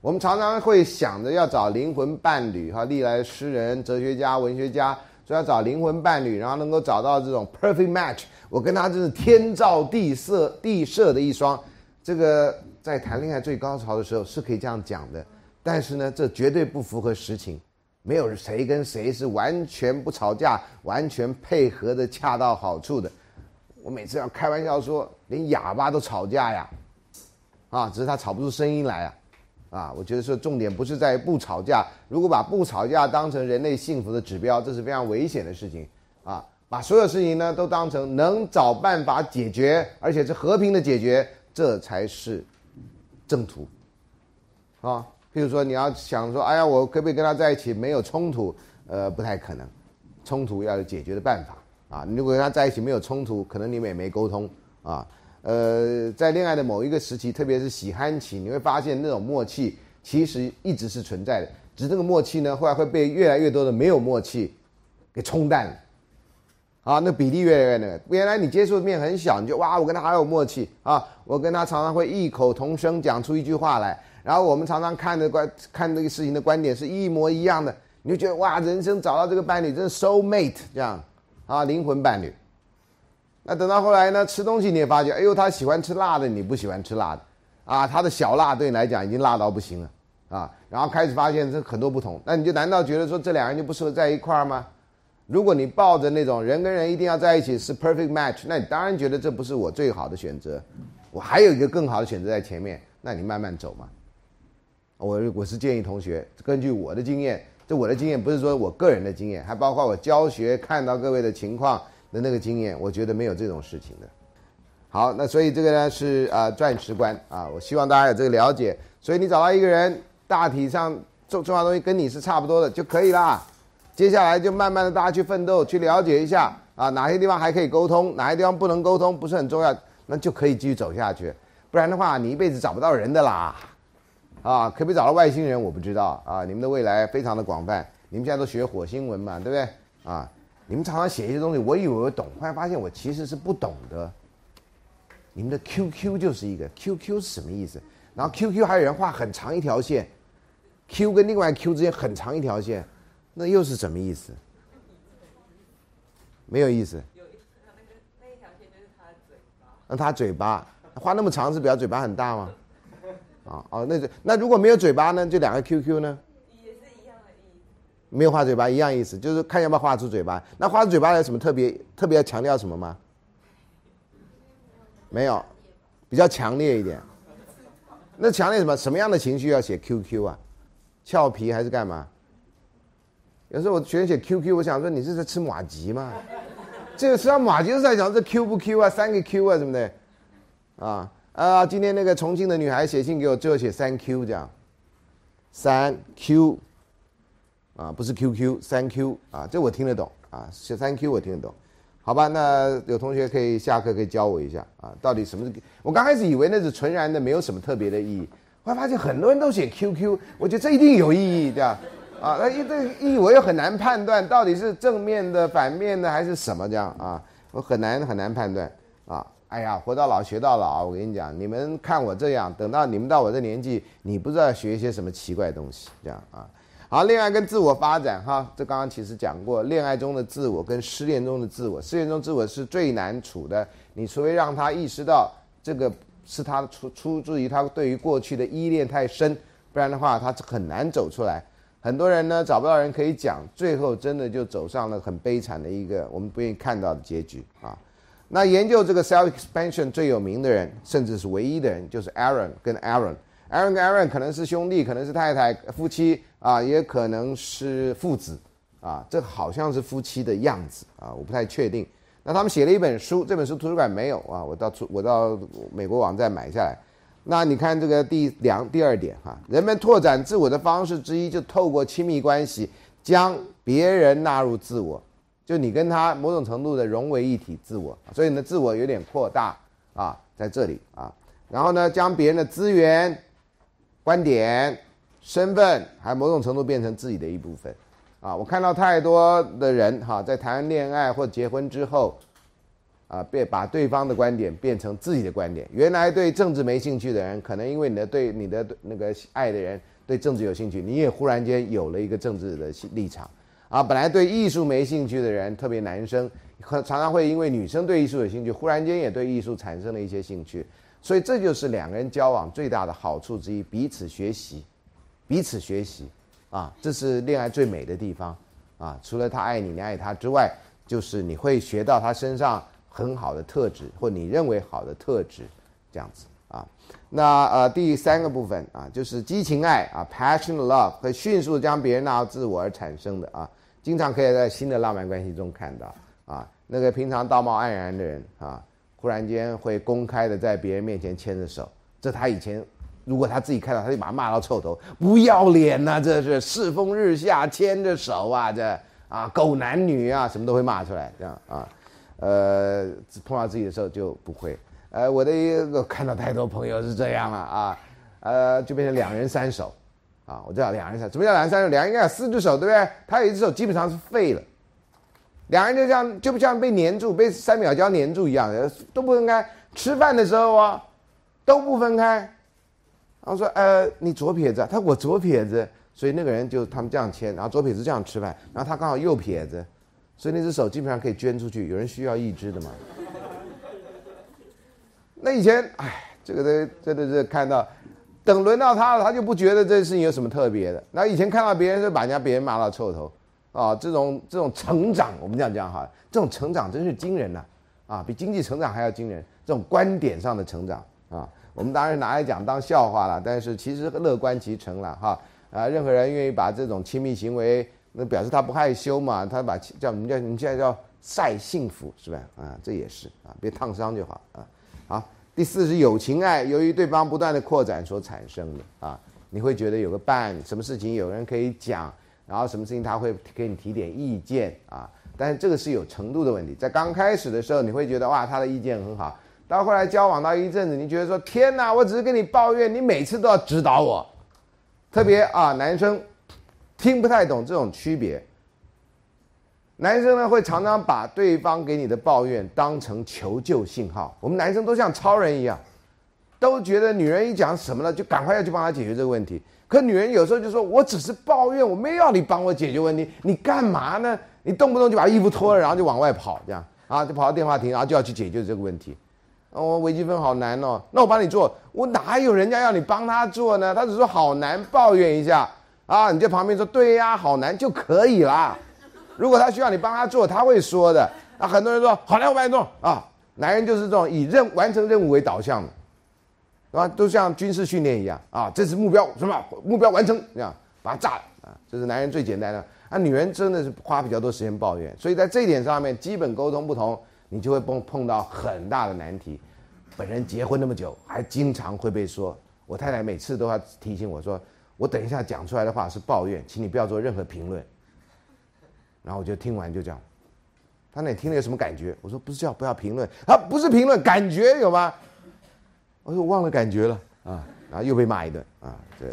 我们常常会想着要找灵魂伴侣，哈，历来诗人、哲学家、文学家。说要找灵魂伴侣，然后能够找到这种 perfect match，我跟他真是天造地设地设的一双。这个在谈恋爱最高潮的时候是可以这样讲的，但是呢，这绝对不符合实情。没有谁跟谁是完全不吵架、完全配合的恰到好处的。我每次要开玩笑说，连哑巴都吵架呀，啊，只是他吵不出声音来啊。啊，我觉得说重点不是在于不吵架。如果把不吵架当成人类幸福的指标，这是非常危险的事情。啊，把所有事情呢都当成能找办法解决，而且是和平的解决，这才是正途。啊，譬如说你要想说，哎呀，我可不可以跟他在一起没有冲突？呃，不太可能，冲突要有解决的办法。啊，你如果跟他在一起没有冲突，可能你们也没沟通。啊。呃，在恋爱的某一个时期，特别是喜欢期，你会发现那种默契其实一直是存在的，只是这个默契呢，后来会被越来越多的没有默契给冲淡了。啊，那比例越来越那个，原来你接触的面很小，你就哇，我跟他好有默契啊，我跟他常常会异口同声讲出一句话来，然后我们常常看的观看这个事情的观点是一模一样的，你就觉得哇，人生找到这个伴侣真是 soul mate 这样啊，灵魂伴侣。那等到后来呢？吃东西你也发觉，哎呦，他喜欢吃辣的，你不喜欢吃辣的，啊，他的小辣对你来讲已经辣到不行了，啊，然后开始发现这很多不同，那你就难道觉得说这两个人就不适合在一块儿吗？如果你抱着那种人跟人一定要在一起是 perfect match，那你当然觉得这不是我最好的选择，我还有一个更好的选择在前面，那你慢慢走嘛。我我是建议同学根据我的经验，这我的经验不是说我个人的经验，还包括我教学看到各位的情况。的那个经验，我觉得没有这种事情的。好，那所以这个呢是啊钻石观啊，我希望大家有这个了解。所以你找到一个人，大体上重重要东西跟你是差不多的就可以啦。接下来就慢慢的大家去奋斗，去了解一下啊哪些地方还可以沟通，哪些地方不能沟通，不是很重要，那就可以继续走下去。不然的话，你一辈子找不到人的啦。啊，可不可以找到外星人？我不知道啊。你们的未来非常的广泛，你们现在都学火星文嘛，对不对？啊。你们常常写一些东西，我以为我懂，后来发现我其实是不懂的。你们的 QQ 就是一个 QQ 是什么意思？然后 QQ 还有人画很长一条线，Q 跟另外 Q 之间很长一条线，那又是什么意思？没有意思。有那个那一条线就是他的嘴巴。那他嘴巴画那么长是表嘴巴很大吗？啊哦，那那如果没有嘴巴呢？就两个 QQ 呢？也是一样的意思。没有画嘴巴一样意思，就是看要不要画出嘴巴。那画出嘴巴有什么特别特别要强调什么吗？没有，比较强烈一点。那强烈什么？什么样的情绪要写 QQ 啊？俏皮还是干嘛？有时候我学生写 QQ，我想说你是在吃马吉吗？这个吃到马吉是在讲这 Q 不 Q 啊？三个 Q 啊什么的？啊啊！今天那个重庆的女孩写信给我，最后写三 Q 这样，三 Q 啊，不是 QQ，三 Q 啊，这我听得懂啊，写三 Q 我听得懂。好吧，那有同学可以下课可以教我一下啊，到底什么是？我刚开始以为那是纯然的，没有什么特别的意义。后来发现很多人都写 QQ，我觉得这一定有意义，对吧？啊，那这意义我又很难判断，到底是正面的、反面的还是什么这样啊？我很难很难判断啊！哎呀，活到老学到老，我跟你讲，你们看我这样，等到你们到我这年纪，你不知道学一些什么奇怪东西这样啊？好，恋爱跟自我发展，哈，这刚刚其实讲过，恋爱中的自我跟失恋中的自我，失恋中自我是最难处的。你除非让他意识到这个是他出出自于他对于过去的依恋太深，不然的话他很难走出来。很多人呢找不到人可以讲，最后真的就走上了很悲惨的一个我们不愿意看到的结局啊。那研究这个 self expansion 最有名的人，甚至是唯一的人，就是 Aaron 跟 Aaron。Aaron 跟 Aaron 可能是兄弟，可能是太太夫妻啊，也可能是父子啊，这好像是夫妻的样子啊，我不太确定。那他们写了一本书，这本书图书馆没有啊，我到出我到美国网站买下来。那你看这个第两第二点哈，人们拓展自我的方式之一，就透过亲密关系将别人纳入自我，就你跟他某种程度的融为一体，自我，所以呢，自我有点扩大啊，在这里啊，然后呢，将别人的资源。观点、身份，还某种程度变成自己的一部分，啊，我看到太多的人哈，在谈恋爱或结婚之后，啊，变把对方的观点变成自己的观点。原来对政治没兴趣的人，可能因为你的对你的那个爱的人对政治有兴趣，你也忽然间有了一个政治的立场。啊，本来对艺术没兴趣的人，特别男生，常常会因为女生对艺术有兴趣，忽然间也对艺术产生了一些兴趣。所以这就是两个人交往最大的好处之一，彼此学习，彼此学习，啊，这是恋爱最美的地方，啊，除了他爱你，你爱他之外，就是你会学到他身上很好的特质，或你认为好的特质，这样子。啊。那呃，第三个部分啊，就是激情爱啊，passion love，会迅速将别人纳入自我而产生的啊，经常可以在新的浪漫关系中看到啊，那个平常道貌岸然的人啊。忽然间会公开的在别人面前牵着手，这他以前如果他自己看到，他就把他骂到臭头，不要脸呐！这是世风日下牵着手啊，这啊狗男女啊，什么都会骂出来，这样啊，呃，碰到自己的时候就不会。呃，我的一个看到太多朋友是这样了啊，呃，就变成两人三手，啊，我知道两人三，什么叫两人三手？两人应该有四只手，对不对？他有一只手基本上是废了。两人就像就不像被粘住，被三秒胶粘住一样的，都不分开。吃饭的时候啊，都不分开。然后说：“呃，你左撇子。”他：“我左撇子。”所以那个人就他们这样牵，然后左撇子这样吃饭，然后他刚好右撇子，所以那只手基本上可以捐出去。有人需要一只的嘛？那以前，哎，这个的真的是看到，等轮到他了，他就不觉得这事情有什么特别的。那以前看到别人是把人家别人骂到臭头。啊，这种这种成长，我们这样讲哈，这种成长真是惊人呐，啊，比经济成长还要惊人。这种观点上的成长啊，我们当然拿来讲当笑话了，但是其实乐观其成了哈。啊，任何人愿意把这种亲密行为，那表示他不害羞嘛，他把叫你叫你现在叫晒幸福是吧？啊，这也是啊，别烫伤就好啊。好，第四是友情爱，由于对方不断的扩展所产生的啊，你会觉得有个伴，什么事情有人可以讲。然后什么事情他会给你提点意见啊？但是这个是有程度的问题。在刚开始的时候，你会觉得哇，他的意见很好。到后来交往到一阵子，你觉得说天哪，我只是跟你抱怨，你每次都要指导我。特别啊，男生听不太懂这种区别。男生呢会常常把对方给你的抱怨当成求救信号。我们男生都像超人一样，都觉得女人一讲什么了，就赶快要去帮她解决这个问题。可女人有时候就说：“我只是抱怨，我没要你帮我解决问题，你干嘛呢？你动不动就把衣服脱了，然后就往外跑，这样啊，就跑到电话亭，然后就要去解决这个问题。哦，微积分好难哦，那我帮你做，我哪有人家要你帮他做呢？他只说好难，抱怨一下啊，你在旁边说对呀，好难就可以啦。如果他需要你帮他做，他会说的。啊，很多人说好来，我帮你做啊。男人就是这种以任完成任务为导向的。啊，都像军事训练一样啊！这是目标，什么目标完成？这样把它炸了啊！这是男人最简单的。啊，女人真的是花比较多时间抱怨，所以在这一点上面，基本沟通不同，你就会碰碰到很大的难题。本人结婚那么久，还经常会被说，我太太每次都要提醒我说，我等一下讲出来的话是抱怨，请你不要做任何评论。然后我就听完就讲，他那听了有什么感觉？我说不是叫不要评论，啊，不是评论，感觉有吗？我说我忘了感觉了啊，然后又被骂一顿啊，这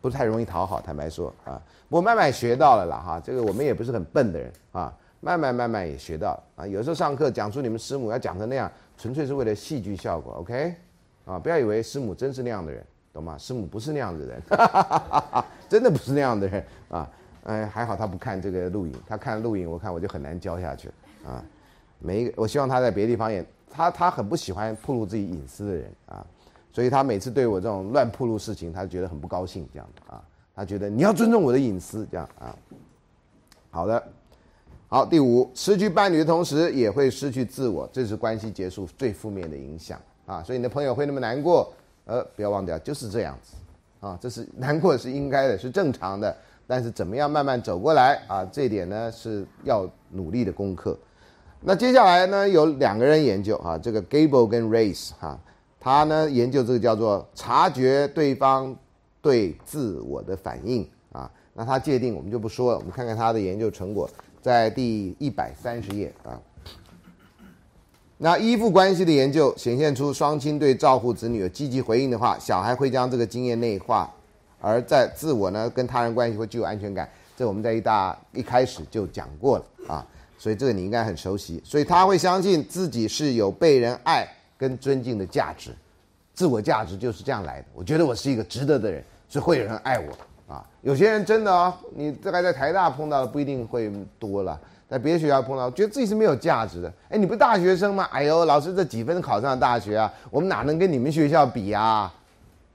不太容易讨好，坦白说啊，我慢慢学到了啦哈，这个我们也不是很笨的人啊，慢慢慢慢也学到了啊，有时候上课讲出你们师母要讲成那样，纯粹是为了戏剧效果，OK，啊，不要以为师母真是那样的人，懂吗？师母不是那样的人，真的不是那样的人啊，哎，还好他不看这个录影，他看录影，我看我就很难教下去啊，每一个，我希望他在别的地方也，他他很不喜欢暴露自己隐私的人啊。所以他每次对我这种乱铺路事情，他觉得很不高兴，这样啊，他觉得你要尊重我的隐私，这样啊。好的，好，第五，失去伴侣的同时也会失去自我，这是关系结束最负面的影响啊。所以你的朋友会那么难过，呃，不要忘掉，就是这样子啊，这是难过是应该的，是正常的。但是怎么样慢慢走过来啊，这点呢是要努力的功课。那接下来呢，有两个人研究啊，这个 Gable 跟 Race 哈。他呢研究这个叫做察觉对方对自我的反应啊，那他界定我们就不说了，我们看看他的研究成果，在第一百三十页啊。那依附关系的研究显现出，双亲对照顾子女有积极回应的话，小孩会将这个经验内化，而在自我呢跟他人关系会具有安全感。这我们在一大一开始就讲过了啊，所以这个你应该很熟悉。所以他会相信自己是有被人爱。跟尊敬的价值，自我价值就是这样来的。我觉得我是一个值得的人，所以会有人爱我啊。有些人真的啊，你大概在台大碰到的不一定会多了，在别的学校碰到，觉得自己是没有价值的。哎，你不大学生吗？哎呦，老师这几分考上大学啊，我们哪能跟你们学校比啊？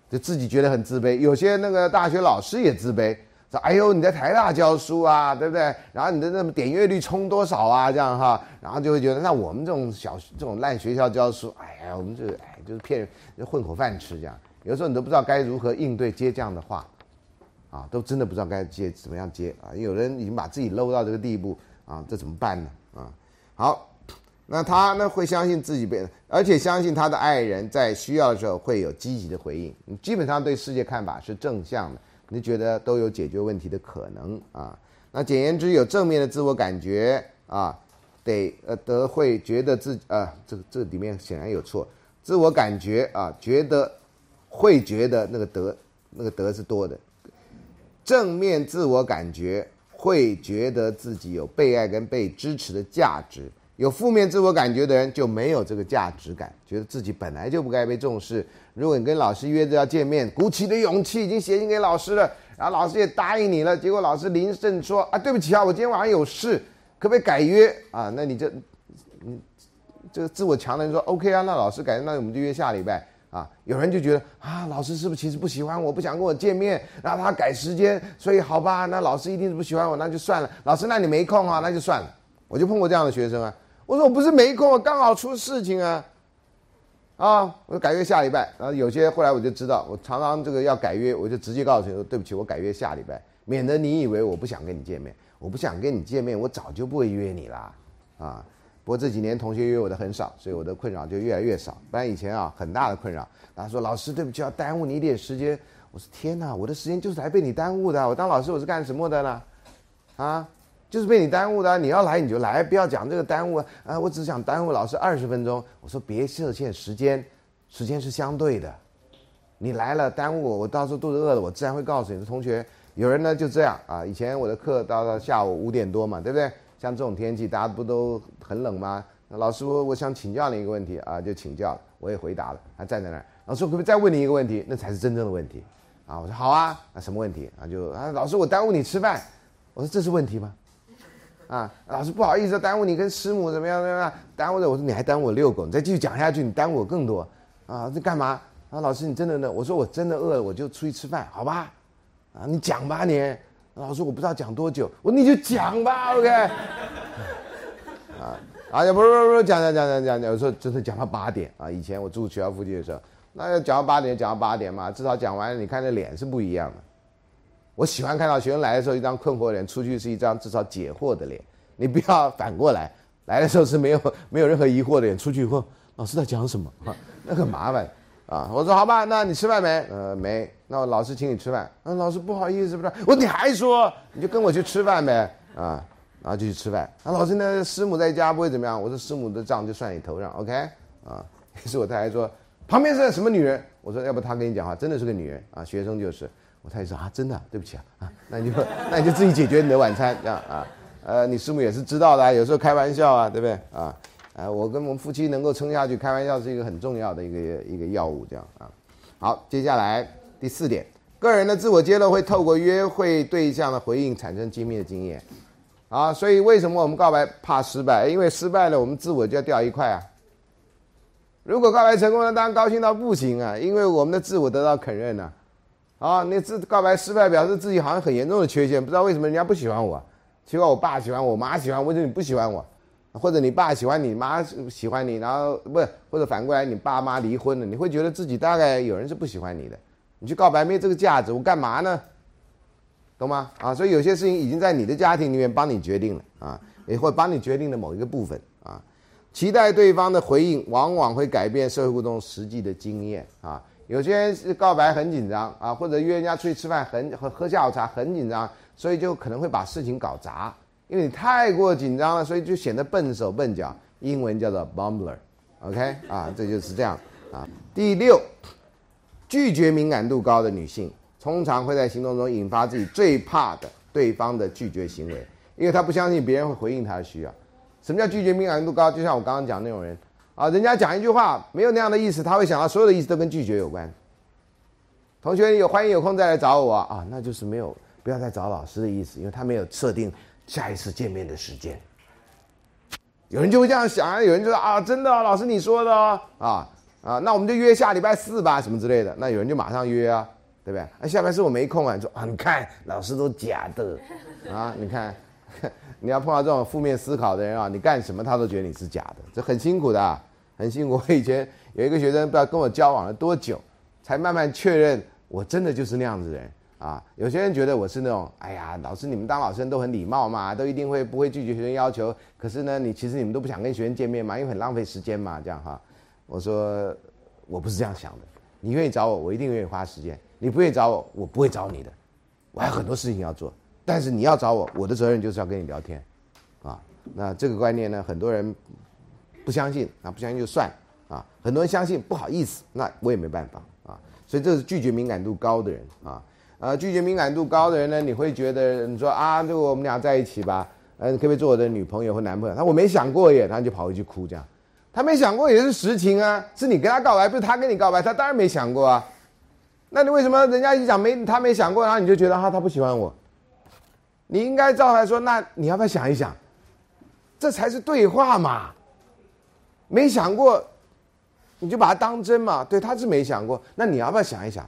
就自己觉得很自卑。有些那个大学老师也自卑。说哎呦，你在台大教书啊，对不对？然后你的那么点阅率冲多少啊？这样哈，然后就会觉得，那我们这种小这种烂学校教书，哎呀，我们这哎就是骗人，混口饭吃这样。有时候你都不知道该如何应对接这样的话，啊，都真的不知道该接怎么样接啊。有人已经把自己 low 到这个地步啊，这怎么办呢？啊，好，那他呢会相信自己被，而且相信他的爱人，在需要的时候会有积极的回应。你基本上对世界看法是正向的。你觉得都有解决问题的可能啊？那简言之，有正面的自我感觉啊，得呃得会觉得自啊，这个这里面显然有错，自我感觉啊，觉得会觉得那个得那个得是多的，正面自我感觉会觉得自己有被爱跟被支持的价值。有负面自我感觉的人就没有这个价值感，觉得自己本来就不该被重视。如果你跟老师约着要见面，鼓起的勇气已经写信给老师了，然后老师也答应你了，结果老师临阵说啊，对不起啊，我今天晚上有事，可不可以改约啊？那你这，你这个自我强的人说 OK 啊，那老师改，那我们就约下礼拜啊。有人就觉得啊，老师是不是其实不喜欢我，不想跟我见面，然后他改时间，所以好吧，那老师一定是不喜欢我，那就算了。老师，那你没空啊，那就算了。我就碰过这样的学生啊。我说我不是没空，我刚好出事情啊，啊，我就改约下礼拜。然后有些后来我就知道，我常常这个要改约，我就直接告诉你说对不起，我改约下礼拜，免得你以为我不想跟你见面。我不想跟你见面，我早就不会约你啦，啊。不过这几年同学约我的很少，所以我的困扰就越来越少。不然以前啊，很大的困扰。他说老师对不起，要耽误你一点时间。我说天哪，我的时间就是来被你耽误的。我当老师我是干什么的呢？啊？就是被你耽误的，你要来你就来，不要讲这个耽误啊！我只想耽误老师二十分钟。我说别设限时间，时间是相对的。你来了耽误我，我到时候肚子饿了，我自然会告诉你的同学。有人呢就这样啊，以前我的课到到下午五点多嘛，对不对？像这种天气，大家不都很冷吗？老师，我我想请教你一个问题啊，就请教了，我也回答了，他站在那儿。老师，可不可以再问你一个问题？那才是真正的问题啊！我说好啊，那什么问题啊？就啊，老师，我耽误你吃饭。我说这是问题吗？啊，老师不好意思，耽误你跟师母怎么样怎么样？耽误了，我说你还耽误我遛狗，你再继续讲下去，你耽误我更多啊！这干嘛？啊，老师你真的呢？我说我真的饿了，我就出去吃饭，好吧？啊，你讲吧你。老师我不知道讲多久，我说你就讲吧，OK。啊，啊，不不不不，讲讲讲讲讲，有时候真的讲到八点啊。以前我住学校附近的时候，那要讲到八点讲到八点嘛，至少讲完，你看那脸是不一样的。我喜欢看到学生来的时候一张困惑脸，出去是一张至少解惑的脸。你不要反过来，来的时候是没有没有任何疑惑的脸，出去以后老师在讲什么啊？那很麻烦啊。我说好吧，那你吃饭没？呃，没。那我老师请你吃饭。嗯，老师不好意思，不是。我你还说，你就跟我去吃饭呗啊。然后就去吃饭。啊，老师那师母在家不会怎么样？我说师母的账就算你头上，OK 啊。于是我太太说旁边是什么女人？我说要不她跟你讲话，真的是个女人啊，学生就是。我太太说啊，真的，对不起啊，啊，那你就 那你就自己解决你的晚餐，这样啊，呃，你师母也是知道的，有时候开玩笑啊，对不对啊？啊，我跟我们夫妻能够撑下去，开玩笑是一个很重要的一个一个药物，这样啊。好，接下来第四点，个人的自我揭露会透过约会对象的回应产生精密的经验，啊，所以为什么我们告白怕失败？因为失败了，我们自我就要掉一块啊。如果告白成功了，当然高兴到不行啊，因为我们的自我得到肯认了。啊，你自告白失败，表示自己好像很严重的缺陷，不知道为什么人家不喜欢我，奇怪，我爸喜欢我，妈喜欢，为什么你不喜欢我？或者你爸喜欢你，妈喜欢你，然后不，或者反过来，你爸妈离婚了，你会觉得自己大概有人是不喜欢你的，你去告白没这个价值，我干嘛呢？懂吗？啊，所以有些事情已经在你的家庭里面帮你决定了啊，也会帮你决定了某一个部分啊，期待对方的回应，往往会改变社会互动实际的经验啊。有些人是告白很紧张啊，或者约人家出去吃饭很喝喝下午茶很紧张，所以就可能会把事情搞砸，因为你太过紧张了，所以就显得笨手笨脚。英文叫做 bumbler，OK 啊，这就是这样啊。第六，拒绝敏感度高的女性，通常会在行动中引发自己最怕的对方的拒绝行为，因为她不相信别人会回应她的需要。什么叫拒绝敏感度高？就像我刚刚讲那种人。啊，人家讲一句话没有那样的意思，他会想到所有的意思都跟拒绝有关。同学有欢迎有空再来找我啊，那就是没有不要再找老师的意思，因为他没有设定下一次见面的时间。有人就会这样想啊，有人就说啊，真的老师你说的啊啊，那我们就约下礼拜四吧，什么之类的。那有人就马上约啊，对不对？啊，下礼拜四我没空啊，你说啊，你看老师都假的啊，你看。你要碰到这种负面思考的人啊，你干什么他都觉得你是假的，这很辛苦的。很辛苦。我以前有一个学生，不知道跟我交往了多久，才慢慢确认我真的就是那样子的人啊。有些人觉得我是那种，哎呀，老师你们当老师都很礼貌嘛，都一定会不会拒绝学生要求。可是呢，你其实你们都不想跟学生见面嘛，因为很浪费时间嘛，这样哈。我说我不是这样想的，你愿意找我，我一定愿意花时间；你不愿意找我，我不会找你的。我还有很多事情要做，但是你要找我，我的责任就是要跟你聊天，啊，那这个观念呢，很多人。不相信啊，不相信就算啊。很多人相信，不好意思，那我也没办法啊。所以这是拒绝敏感度高的人啊。呃，拒绝敏感度高的人呢，你会觉得你说啊，这个我们俩在一起吧，呃，可不可以做我的女朋友或男朋友？他我没想过耶，他就跑回去哭这样。他没想过也是实情啊，是你跟他告白，不是他跟你告白，他当然没想过啊。那你为什么人家一讲没他没想过，然后你就觉得哈他不喜欢我？你应该照来说，那你要不要想一想？这才是对话嘛。没想过，你就把它当真嘛？对，他是没想过。那你要不要想一想？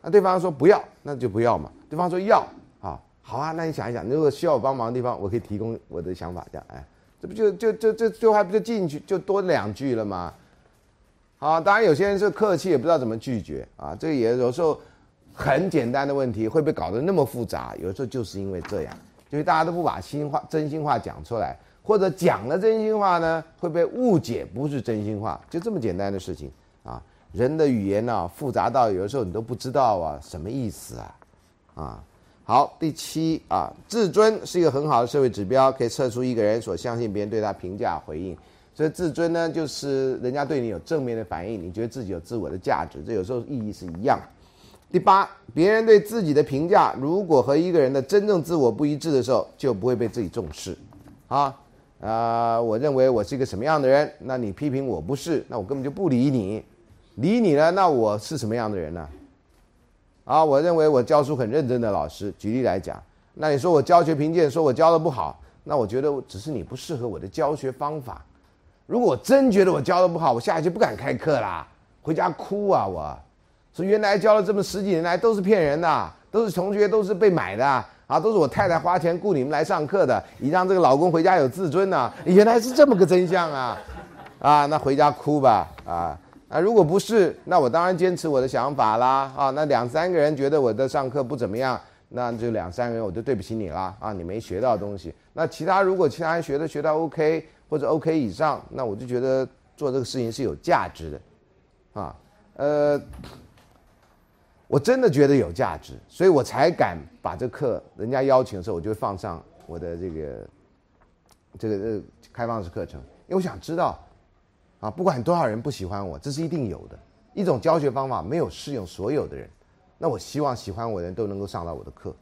那对方说不要，那就不要嘛。对方说要啊，好啊，那你想一想，如果需要我帮忙的地方，我可以提供我的想法，这样哎，这不就就就这最后还不就进去就多两句了吗？好，当然有些人是客气，也不知道怎么拒绝啊。这个也有时候很简单的问题会被搞得那么复杂，有时候就是因为这样，就是大家都不把心话、真心话讲出来。或者讲了真心话呢，会被误解不是真心话，就这么简单的事情啊！人的语言呢，复杂到有的时候你都不知道啊，什么意思啊？啊，好，第七啊，自尊是一个很好的社会指标，可以测出一个人所相信别人对他评价回应。所以自尊呢，就是人家对你有正面的反应，你觉得自己有自我的价值，这有时候意义是一样。第八，别人对自己的评价如果和一个人的真正自我不一致的时候，就不会被自己重视。啊，啊，我认为我是一个什么样的人，那你批评我不是，那我根本就不理你，理你呢，那我是什么样的人呢？啊，我认为我教书很认真的老师，举例来讲，那你说我教学评鉴，说我教的不好，那我觉得只是你不适合我的教学方法。如果我真觉得我教的不好，我下一期不敢开课啦，回家哭啊！我说原来教了这么十几年来都是骗人的，都是同学都是被买的啊，都是我太太花钱雇你们来上课的，以让这个老公回家有自尊呢。原来是这么个真相啊！啊，那回家哭吧啊！啊，如果不是，那我当然坚持我的想法啦。啊，那两三个人觉得我的上课不怎么样，那就两三个人我就对不起你啦。啊，你没学到东西。那其他如果其他人学的学到 OK 或者 OK 以上，那我就觉得做这个事情是有价值的。啊，呃，我真的觉得有价值，所以我才敢把这课人家邀请的时候，我就会放上我的这个这个呃开放式课程，因为我想知道。啊，不管多少人不喜欢我，这是一定有的。一种教学方法没有适用所有的人，那我希望喜欢我的人都能够上到我的课，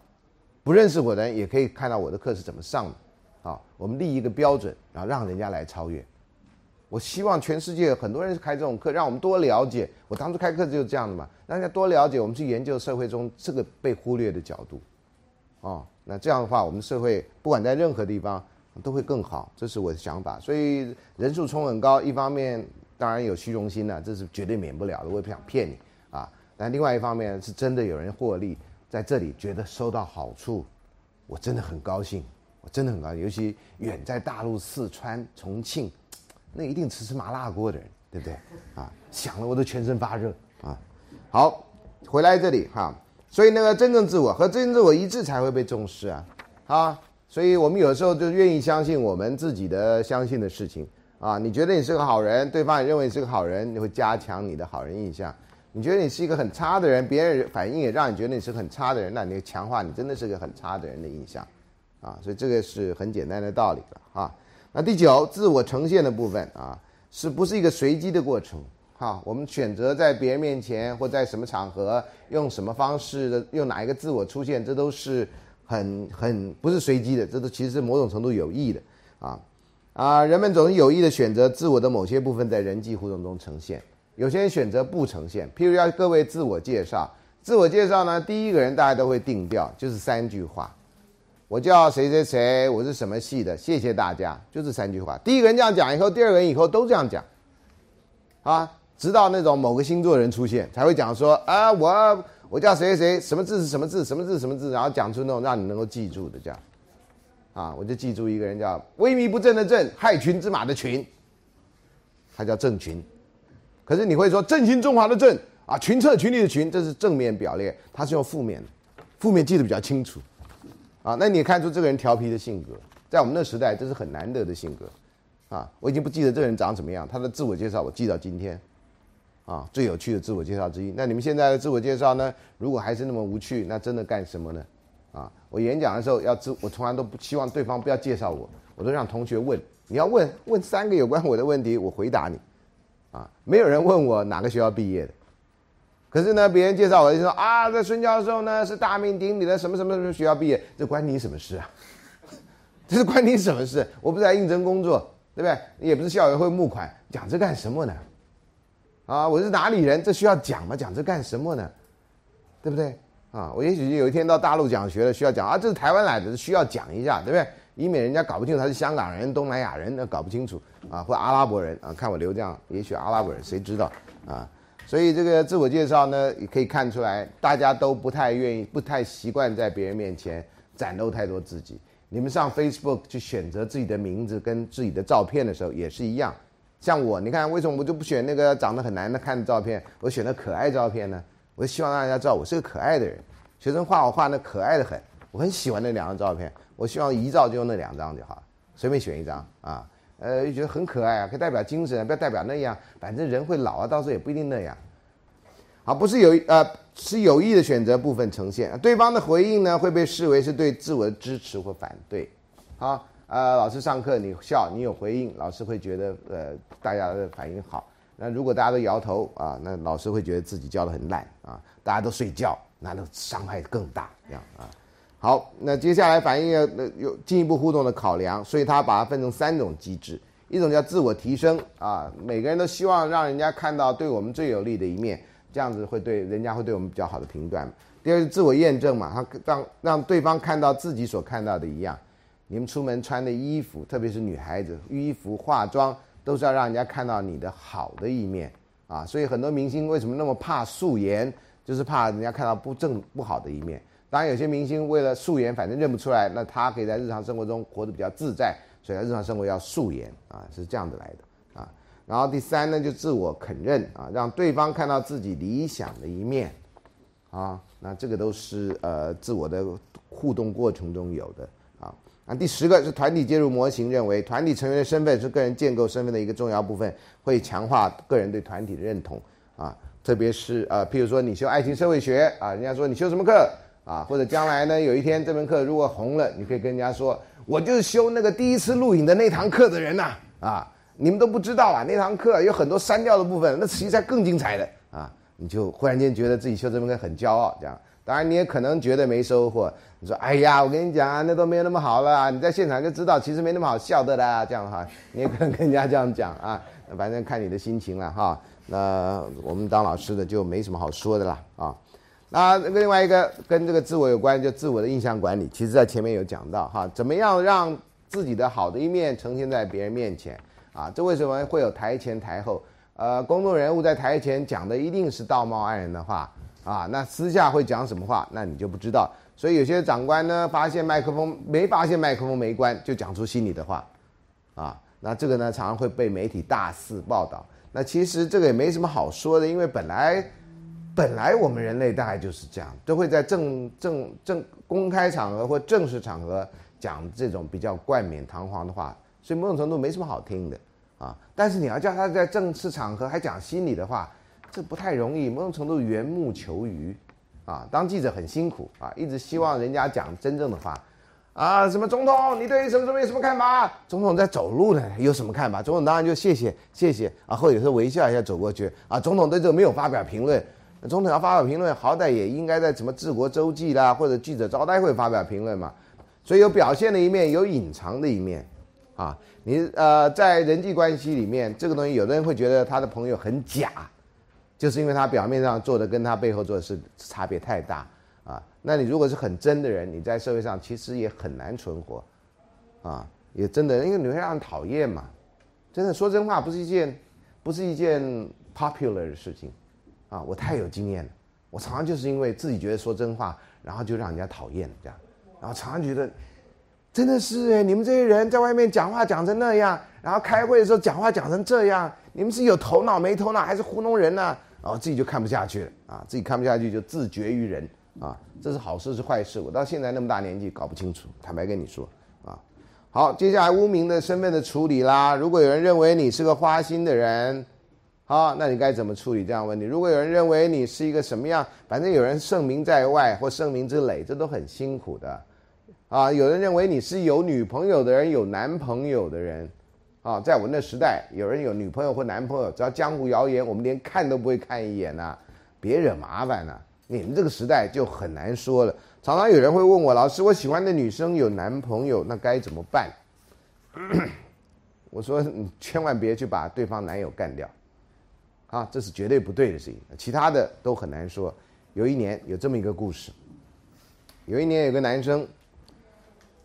不认识我的人也可以看到我的课是怎么上的。啊，我们立一个标准，然后让人家来超越。我希望全世界很多人开这种课，让我们多了解。我当初开课就是这样的嘛，让大家多了解，我们去研究社会中这个被忽略的角度。哦，那这样的话，我们社会不管在任何地方。都会更好，这是我的想法。所以人数冲很高，一方面当然有虚荣心呢，这是绝对免不了的。我也不想骗你啊。但另外一方面是真的有人获利，在这里觉得收到好处，我真的很高兴，我真的很高兴。尤其远在大陆四川、重庆，那一定吃吃麻辣锅的人，对不对？啊，想了我都全身发热啊。好，回来这里哈。所以那个真正自我和真正自我一致才会被重视啊，啊。所以我们有时候就愿意相信我们自己的相信的事情啊！你觉得你是个好人，对方也认为你是个好人，你会加强你的好人印象。你觉得你是一个很差的人，别人反应也让你觉得你是很差的人，那你强化你真的是个很差的人的印象啊！所以这个是很简单的道理了啊。那第九，自我呈现的部分啊，是不是一个随机的过程？哈，我们选择在别人面前或在什么场合用什么方式的用哪一个自我出现，这都是。很很不是随机的，这都其实是某种程度有意的，啊啊，人们总是有意的选择自我的某些部分在人际互动中呈现，有些人选择不呈现。譬如要各位自我介绍，自我介绍呢，第一个人大家都会定调，就是三句话，我叫谁谁谁，我是什么系的，谢谢大家，就这三句话。第一个人这样讲以后，第二个人以后都这样讲，啊，直到那种某个星座人出现，才会讲说啊我。我叫谁谁谁，什么字是什么字，什么字什么字，然后讲出那种让你能够记住的这样，啊，我就记住一个人叫萎靡不振的振，害群之马的群，他叫郑群。可是你会说振兴中华的振啊，群策群力的群，这是正面表列，他是用负面的，负面记得比较清楚，啊，那你看出这个人调皮的性格，在我们那时代这是很难得的性格，啊，我已经不记得这个人长什么样，他的自我介绍我记到今天。啊，最有趣的自我介绍之一。那你们现在的自我介绍呢？如果还是那么无趣，那真的干什么呢？啊，我演讲的时候要自，我从来都不希望对方不要介绍我，我都让同学问。你要问问三个有关我的问题，我回答你。啊，没有人问我哪个学校毕业的。可是呢，别人介绍我就说啊，这孙教授呢是大名鼎鼎的什么什么什么学校毕业，这关你什么事啊？这是关你什么事？我不是在应征工作，对不对？也不是校友会募款，讲这干什么呢？啊，我是哪里人？这需要讲吗？讲这干什么呢？对不对？啊，我也许有一天到大陆讲学了，需要讲啊，这是台湾来的，需要讲一下，对不对？以免人家搞不清楚他是香港人、东南亚人，那搞不清楚啊，或阿拉伯人啊，看我留这样，也许阿拉伯人，谁知道啊？所以这个自我介绍呢，也可以看出来，大家都不太愿意、不太习惯在别人面前展露太多自己。你们上 Facebook 去选择自己的名字跟自己的照片的时候，也是一样。像我，你看为什么我就不选那个长得很难的看的照片，我选的可爱照片呢？我希望大家知道我是个可爱的人。学生画我画那可爱的很，我很喜欢那两张照片。我希望一照就用那两张就好，随便选一张啊，呃，又觉得很可爱啊，可以代表精神，不要代表那样。反正人会老啊，到时候也不一定那样。好，不是有呃是有意的选择部分呈现，对方的回应呢会被视为是对自我的支持或反对。好。呃，老师上课你笑，你有回应，老师会觉得呃大家的反应好。那如果大家都摇头啊，那老师会觉得自己教的很烂啊。大家都睡觉，那都伤害更大这样啊。好，那接下来反应要有进一步互动的考量，所以他把它分成三种机制，一种叫自我提升啊，每个人都希望让人家看到对我们最有利的一面，这样子会对人家会对我们比较好的评断。第二是自我验证嘛，他让让对方看到自己所看到的一样。你们出门穿的衣服，特别是女孩子，衣服化妆都是要让人家看到你的好的一面啊。所以很多明星为什么那么怕素颜，就是怕人家看到不正不好的一面。当然，有些明星为了素颜，反正认不出来，那他可以在日常生活中活得比较自在，所以他日常生活要素颜啊，是这样子来的啊。然后第三呢，就自我肯认啊，让对方看到自己理想的一面啊。那这个都是呃自我的互动过程中有的啊。那第十个是团体介入模型，认为团体成员的身份是个人建构身份的一个重要部分，会强化个人对团体的认同啊。特别是呃，譬如说你修爱情社会学啊，人家说你修什么课？啊，或者将来呢，有一天这门课如果红了，你可以跟人家说，我就是修那个第一次录影的那堂课的人呐。啊，你们都不知道啊，那堂课有很多删掉的部分，那实际上更精彩的啊。你就忽然间觉得自己修这门课很骄傲，这样。当然你也可能觉得没收获，你说，哎呀，我跟你讲啊，那都没有那么好了。你在现场就知道，其实没那么好笑的啦。这样哈，你也可能跟人家这样讲啊。反正看你的心情了哈。那我们当老师的就没什么好说的啦啊。那另外一个跟这个自我有关，就自我的印象管理，其实在前面有讲到哈，怎么样让自己的好的一面呈现在别人面前啊？这为什么会有台前台后？呃，公众人物在台前讲的一定是道貌岸然的话啊，那私下会讲什么话，那你就不知道。所以有些长官呢，发现麦克风没发现麦克风没关，就讲出心里的话啊，那这个呢，常常会被媒体大肆报道。那其实这个也没什么好说的，因为本来。本来我们人类大概就是这样，都会在正正正公开场合或正式场合讲这种比较冠冕堂皇的话，所以某种程度没什么好听的啊。但是你要叫他在正式场合还讲心里的话，这不太容易。某种程度缘木求鱼啊，当记者很辛苦啊，一直希望人家讲真正的话啊。什么总统，你对什么什么有什么看法？总统在走路呢，有什么看法？总统当然就谢谢谢谢啊，或者有时候微笑一下走过去啊。总统对这个没有发表评论。总统要发表评论，好歹也应该在什么治国周记啦，或者记者招待会发表评论嘛。所以有表现的一面，有隐藏的一面，啊，你呃在人际关系里面，这个东西有的人会觉得他的朋友很假，就是因为他表面上做的跟他背后做的是差别太大啊。那你如果是很真的人，你在社会上其实也很难存活，啊，也真的，因为你会让人讨厌嘛。真的说真话不是一件，不是一件 popular 的事情。啊，我太有经验了，我常常就是因为自己觉得说真话，然后就让人家讨厌这样，然后常常觉得，真的是哎，你们这些人在外面讲话讲成那样，然后开会的时候讲话讲成这样，你们是有头脑没头脑，还是糊弄人呢？然后自己就看不下去了啊，自己看不下去就自绝于人啊，这是好事是坏事？我到现在那么大年纪搞不清楚，坦白跟你说啊。好，接下来污名的身份的处理啦，如果有人认为你是个花心的人。好，那你该怎么处理这样问题？如果有人认为你是一个什么样，反正有人盛名在外或盛名之累，这都很辛苦的。啊，有人认为你是有女朋友的人，有男朋友的人，啊，在我们那时代，有人有女朋友或男朋友，只要江湖谣言，我们连看都不会看一眼呐，别惹麻烦呐。你们这个时代就很难说了。常常有人会问我，老师，我喜欢的女生有男朋友，那该怎么办？我说，你千万别去把对方男友干掉。啊，这是绝对不对的事情，其他的都很难说。有一年有这么一个故事，有一年有个男生，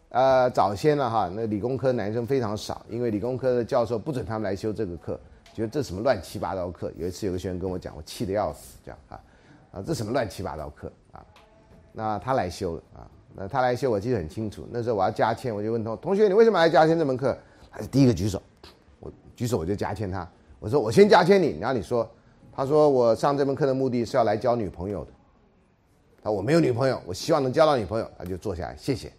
呃，早先了哈，那理工科男生非常少，因为理工科的教授不准他们来修这个课，觉得这什么乱七八糟课。有一次有个学生跟我讲，我气得要死，这样啊，啊，这什么乱七八糟课啊？那他来修了啊，那他来修我记得很清楚，那时候我要加签，我就问同同学，你为什么来加签这门课？他是第一个举手，我举手我就加签他。我说我先加签你，然后你说，他说我上这门课的目的是要来交女朋友的，他说我没有女朋友，我希望能交到女朋友，他就坐下来，谢谢。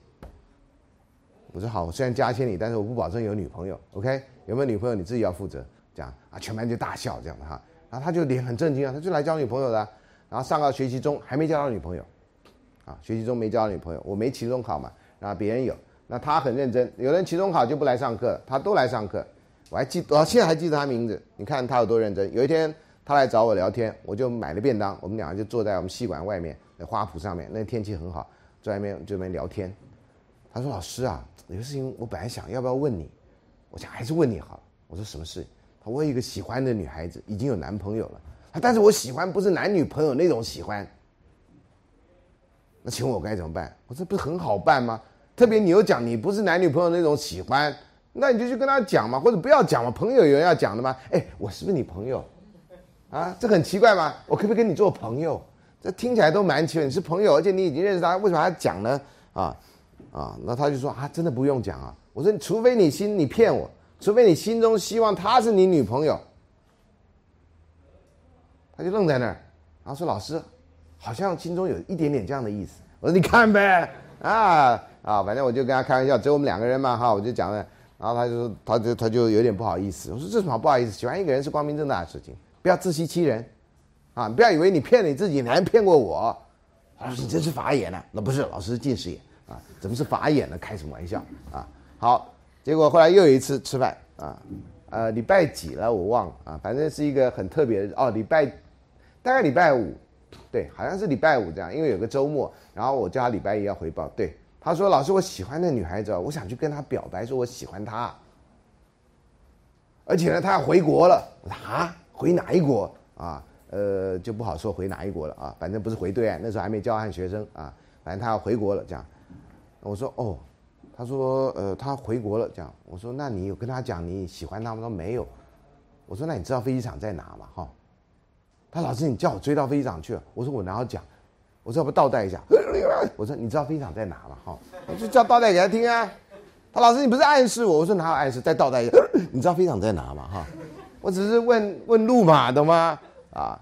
我说好，我虽然加签你，但是我不保证有女朋友，OK？有没有女朋友你自己要负责。这样啊，全班就大笑这样的哈，然后他就脸很震惊啊，他就来交女朋友的，然后上个学期中还没交到女朋友，啊，学期中没交到女朋友，我没期中考嘛，然后别人有，那他很认真，有人期中考就不来上课，他都来上课。我还记，我现在还记得他名字。你看他有多认真。有一天他来找我聊天，我就买了便当，我们两个就坐在我们戏馆外面的花圃上面。那天气很好，在外面这边聊天。他说：“老师啊，有个事情我本来想要不要问你，我想还是问你好了。”我说：“什么事？”他我有一个喜欢的女孩子，已经有男朋友了。但是我喜欢不是男女朋友那种喜欢。那请问我该怎么办？我说不是很好办吗？特别你又讲你不是男女朋友那种喜欢，那你就去跟他讲嘛，或者不要讲嘛。朋友有人要讲的吗？哎，我是不是你朋友？啊，这很奇怪吗？我可不可以跟你做朋友？这听起来都蛮奇怪。你是朋友，而且你已经认识他，为什么还要讲呢？啊啊，那他就说啊，真的不用讲啊。我说，除非你心你骗我，除非你心中希望她是你女朋友。他就愣在那儿，然后说：“老师，好像心中有一点点这样的意思。”我说：“你看呗，啊啊，反正我就跟他开玩笑，只有我们两个人嘛，哈，我就讲了。然后他就，他就他就有点不好意思。我说：这什么不好意思？喜欢一个人是光明正大的事情，不要自欺欺人，啊，不要以为你骗你自己，你还骗过我。老师，你真是法眼呢？那不是，老师近视眼啊，怎么是法眼呢？开什么玩笑啊？好，结果后来又有一次吃饭啊，呃，礼拜几了我忘了啊，反正是一个很特别的哦，礼拜。大概礼拜五，对，好像是礼拜五这样，因为有个周末，然后我叫他礼拜一要回报。对，他说：“老师，我喜欢那女孩子，我想去跟她表白，说我喜欢她。而且呢，她要回国了。”我说：“啊，回哪一国啊？呃，就不好说回哪一国了啊，反正不是回对岸，那时候还没交换学生啊，反正他要回国了。这样，我说：哦，他说：呃，他回国了。这样，我说：那你有跟他讲你喜欢他吗？说没有。我说：那你知道飞机场在哪吗？哈。”他老师，你叫我追到飞机场去。我说我哪有讲？我说要不倒带一下。我说你知道飞机场在哪吗？哈，我就叫倒带给他听啊。他老师，你不是暗示我？我说哪有暗示？再倒带一下。你知道飞机场在哪吗？哈，我只是问问路嘛，懂吗？啊，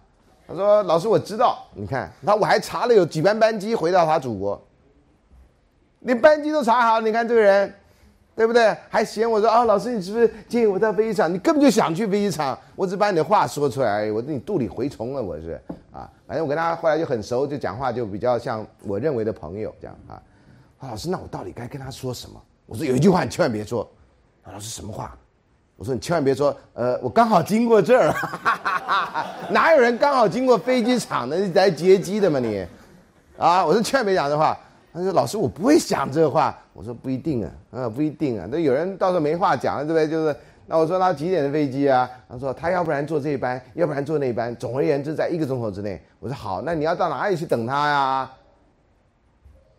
他说老师我知道。你看，那我还查了有几班班机回到他祖国，连班机都查好。你看这个人。对不对？还嫌我说啊，老师，你是不是建议我到飞机场？你根本就想去飞机场，我只把你的话说出来而已。我你肚里蛔虫了，我是啊。反正我跟他后来就很熟，就讲话就比较像我认为的朋友这样啊。老师，那我到底该跟他说什么？我说有一句话你千万别说。老师什么话？我说你千万别说。呃，我刚好经过这儿，哪有人刚好经过飞机场的来接机的嘛你？啊，我说千万别讲这话。他说：“老师，我不会讲这话。”我说：“不一定啊，啊，不一定啊。那有人到时候没话讲了，对不对？就是那我说他几点的飞机啊？他说他要不然坐这班，要不然坐那班。总而言之，在一个钟头之内。我说好，那你要到哪里去等他呀？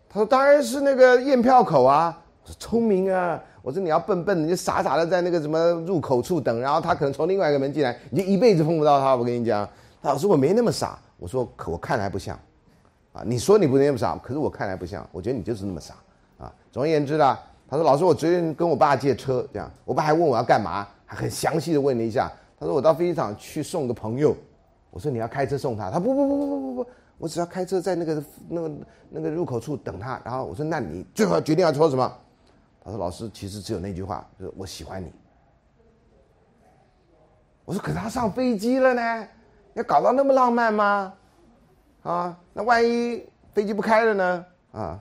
他说当然是那个验票口啊。我说聪明啊。我说你要笨笨的，你就傻傻的在那个什么入口处等，然后他可能从另外一个门进来，你就一辈子碰不到他。我跟你讲，老师我没那么傻。我说可我看来不像。”啊，你说你不那么傻，可是我看来不像，我觉得你就是那么傻，啊，总而言之呢，他说老师，我昨天跟我爸借车，这样，我爸还问我要干嘛，还很详细的问了一下，他说我到飞机场去送个朋友，我说你要开车送他，他不不不不不不不，我只要开车在那个那个那个入口处等他，然后我说那你最后决定要说什么？他说老师，其实只有那句话，就是我喜欢你。我说可他上飞机了呢，要搞到那么浪漫吗？啊，那万一飞机不开了呢？啊，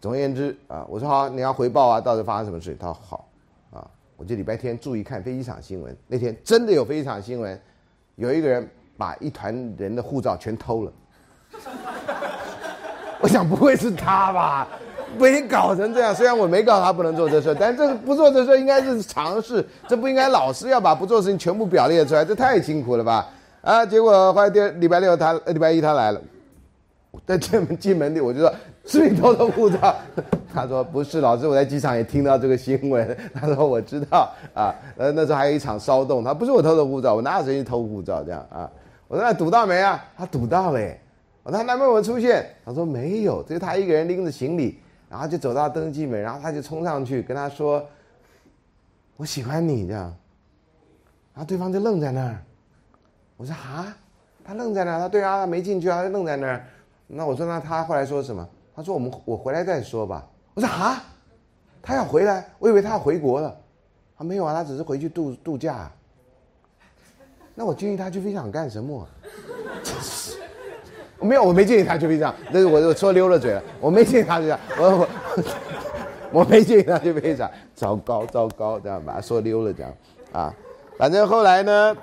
总而言之啊，我说好，你要回报啊，到底发生什么事？他说好，啊，我就礼拜天注意看飞机场新闻，那天真的有飞机场新闻，有一个人把一团人的护照全偷了。我想不会是他吧？没搞成这样，虽然我没告他不能做这事，但这个不做这事应该是常事，这不应该老师要把不做事情全部表列出来，这太辛苦了吧？啊！结果后来第二礼拜六他礼拜一他来了，在进门进门的我就说是你偷的护照，他说不是，老师我在机场也听到这个新闻，他说我知道啊，呃那时候还有一场骚动，他不是我偷的护照，我哪有时间偷护照这样啊？我说那堵到没啊？他堵到了，我说他男朋友出现，他说没有，就是他一个人拎着行李，然后就走到登机门，然后他就冲上去跟他说我喜欢你这样，然后对方就愣在那儿。我说啊，他愣在那儿，他对啊，他没进去啊，他愣在那儿。那我说那他后来说什么？他说我们我回来再说吧。我说啊，他要回来，我以为他要回国了。他没有啊，他只是回去度度假。那我建议他去飞机场干什么？真是，没有，我没建议他去飞机场。那我我说溜了嘴了，我没建议他去我我 我没建议他去飞机场。糟糕糟糕，这样把他说溜了这样啊。反正后来呢。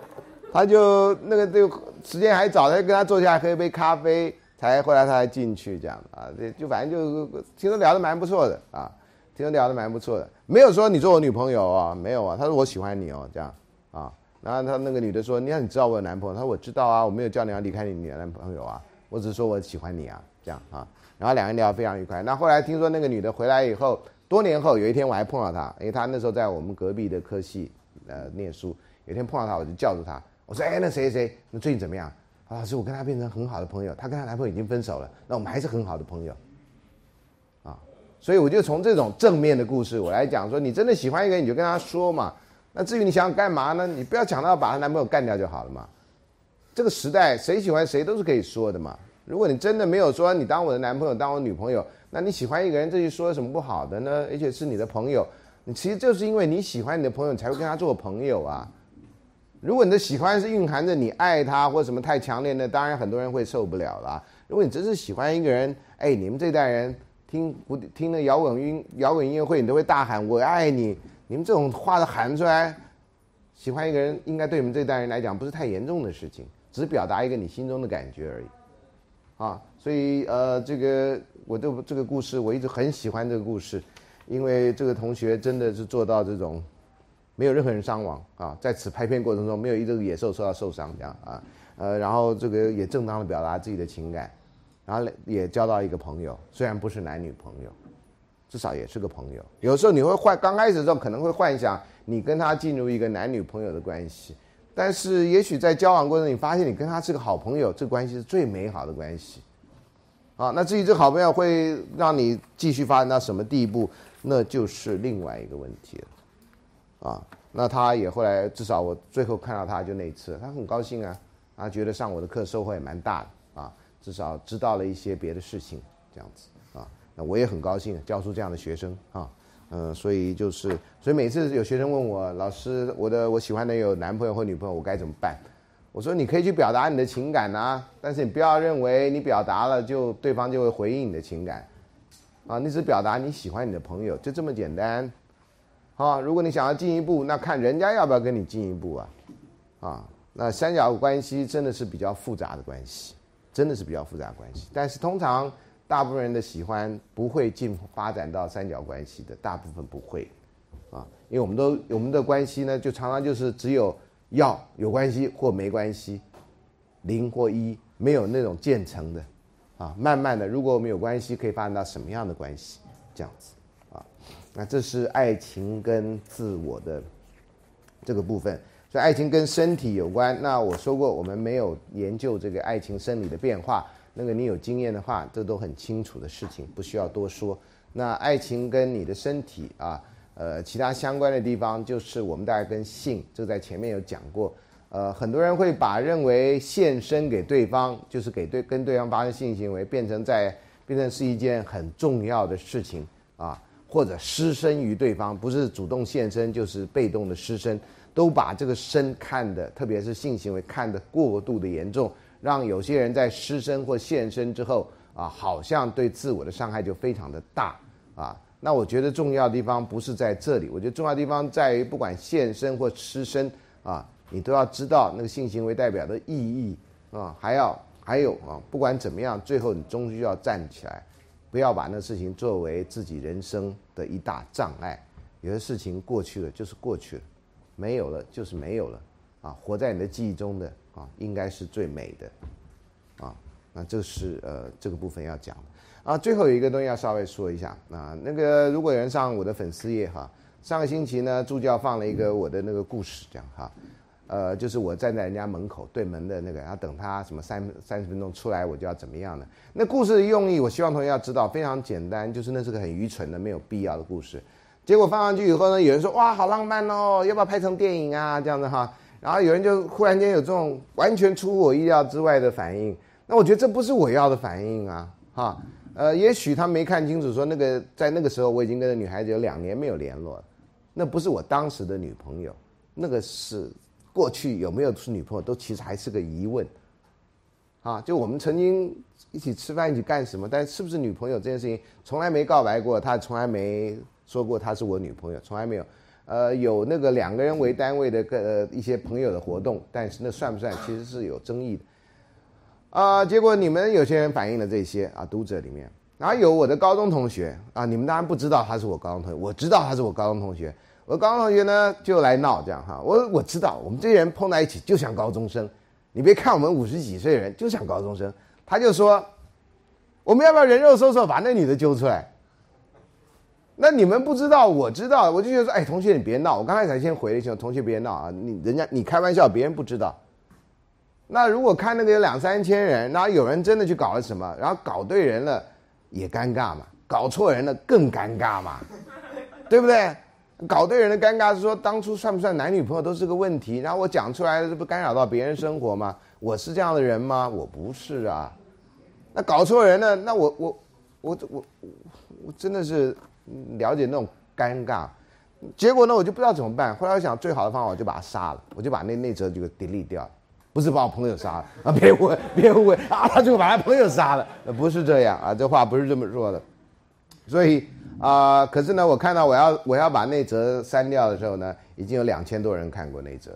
他就那个，就时间还早，他就跟他坐下来喝一杯咖啡，才后来他才进去这样啊，这就反正就听说聊得蛮不错的啊，听说聊得蛮不错的，没有说你做我女朋友啊，没有啊，他说我喜欢你哦，这样啊，然后他那个女的说，你看你知道我有男朋友，他说我知道啊，我没有叫你要离开你你的男朋友啊，我只是说我喜欢你啊，这样啊，然后两个人聊得非常愉快。那后来听说那个女的回来以后，多年后有一天我还碰到她，因为她那时候在我们隔壁的科系呃念书，有一天碰到她我就叫住她，我说哎那谁谁，那最近怎么样？老师，我跟她变成很好的朋友，她跟她男朋友已经分手了，那我们还是很好的朋友，啊，所以我就从这种正面的故事我来讲说，你真的喜欢一个人，你就跟他说嘛。那至于你想干嘛呢？你不要讲到把她男朋友干掉就好了嘛。这个时代谁喜欢谁都是可以说的嘛。如果你真的没有说你当我的男朋友，当我女朋友，那你喜欢一个人，这句说什么不好的呢？而且是你的朋友，你其实就是因为你喜欢你的朋友，你才会跟他做朋友啊。如果你的喜欢是蕴含着你爱他或什么太强烈，那当然很多人会受不了了。如果你真是喜欢一个人，哎，你们这代人听古听那摇滚音摇滚音乐会，你都会大喊我爱你。你们这种话都喊出来，喜欢一个人应该对你们这代人来讲不是太严重的事情，只表达一个你心中的感觉而已。啊，所以呃，这个我对这个故事我一直很喜欢这个故事，因为这个同学真的是做到这种。没有任何人伤亡啊，在此拍片过程中没有一只野兽受到受伤这样啊，呃，然后这个也正当的表达自己的情感，然后也交到一个朋友，虽然不是男女朋友，至少也是个朋友。有时候你会幻，刚开始的时候可能会幻想你跟他进入一个男女朋友的关系，但是也许在交往过程中你发现你跟他是个好朋友，这关系是最美好的关系。啊，那至于这好朋友会让你继续发展到什么地步，那就是另外一个问题了。啊，那他也后来至少我最后看到他就那一次，他很高兴啊，啊，觉得上我的课收获也蛮大的啊，至少知道了一些别的事情这样子啊，那我也很高兴教出这样的学生啊，嗯，所以就是，所以每次有学生问我老师，我的我喜欢的有男朋友或女朋友，我该怎么办？我说你可以去表达你的情感呐，但是你不要认为你表达了就对方就会回应你的情感，啊，你只表达你喜欢你的朋友，就这么简单。啊，如果你想要进一步，那看人家要不要跟你进一步啊，啊，那三角关系真的是比较复杂的关系，真的是比较复杂关系。但是通常大部分人的喜欢不会进发展到三角关系的，大部分不会，啊，因为我们都我们的关系呢，就常常就是只有要有关系或没关系，零或一，没有那种渐层的，啊，慢慢的，如果我们有关系，可以发展到什么样的关系，这样子。那这是爱情跟自我的这个部分，所以爱情跟身体有关。那我说过，我们没有研究这个爱情生理的变化。那个你有经验的话，这都很清楚的事情，不需要多说。那爱情跟你的身体啊，呃，其他相关的地方，就是我们大概跟性，就在前面有讲过。呃，很多人会把认为献身给对方，就是给对跟对方发生性行为，变成在变成是一件很重要的事情啊。或者失身于对方，不是主动献身，就是被动的失身，都把这个身看的，特别是性行为看得过度的严重，让有些人在失身或献身之后啊，好像对自我的伤害就非常的大啊。那我觉得重要的地方不是在这里，我觉得重要的地方在于，不管献身或失身啊，你都要知道那个性行为代表的意义啊，还要还有啊，不管怎么样，最后你终究要站起来。不要把那事情作为自己人生的一大障碍。有些事情过去了就是过去了，没有了就是没有了。啊，活在你的记忆中的啊，应该是最美的。啊，那这是呃这个部分要讲的。啊，最后有一个东西要稍微说一下。啊，那个如果有人上我的粉丝页哈，上个星期呢助教放了一个我的那个故事，这样哈。呃，就是我站在人家门口对门的那个，然后等他什么三三十分钟出来，我就要怎么样呢？那故事的用意，我希望同学要知道，非常简单，就是那是个很愚蠢的、没有必要的故事。结果放上去以后呢，有人说哇，好浪漫哦，要不要拍成电影啊？这样子哈。然后有人就忽然间有这种完全出乎我意料之外的反应。那我觉得这不是我要的反应啊，哈。呃，也许他没看清楚，说那个在那个时候我已经跟那女孩子有两年没有联络了，那不是我当时的女朋友，那个是。过去有没有是女朋友，都其实还是个疑问，啊，就我们曾经一起吃饭，一起干什么，但是不是女朋友这件事情，从来没告白过，他从来没说过她是我女朋友，从来没有，呃，有那个两个人为单位的个呃一些朋友的活动，但是那算不算，其实是有争议的，啊，结果你们有些人反映了这些啊，读者里面，然后有我的高中同学啊，你们当然不知道他是我高中同学，我知道他是我高中同学。我高中同学呢就来闹这样哈，我我知道我们这些人碰在一起就像高中生，你别看我们五十几岁的人就像高中生，他就说，我们要不要人肉搜索把那女的揪出来？那你们不知道，我知道，我就觉得说，哎，同学你别闹，我刚才才先回了一句，同学别闹啊，你人家你开玩笑，别人不知道。那如果看那个有两三千人，然后有人真的去搞了什么，然后搞对人了，也尴尬嘛；搞错人了更尴尬嘛，对不对？搞对人的尴尬是说，当初算不算男女朋友都是个问题。然后我讲出来了，这不干扰到别人生活吗？我是这样的人吗？我不是啊。那搞错人了，那我我我我我真的是了解那种尴尬。结果呢，我就不知道怎么办。后来我想，最好的方法我就把他杀了，我就把那那则就给 delete 掉，不是把我朋友杀了啊！别误会，别误会啊！他就把他朋友杀了，不是这样啊，这话不是这么说的。所以。啊！可是呢，我看到我要我要把那则删掉的时候呢，已经有两千多人看过那则，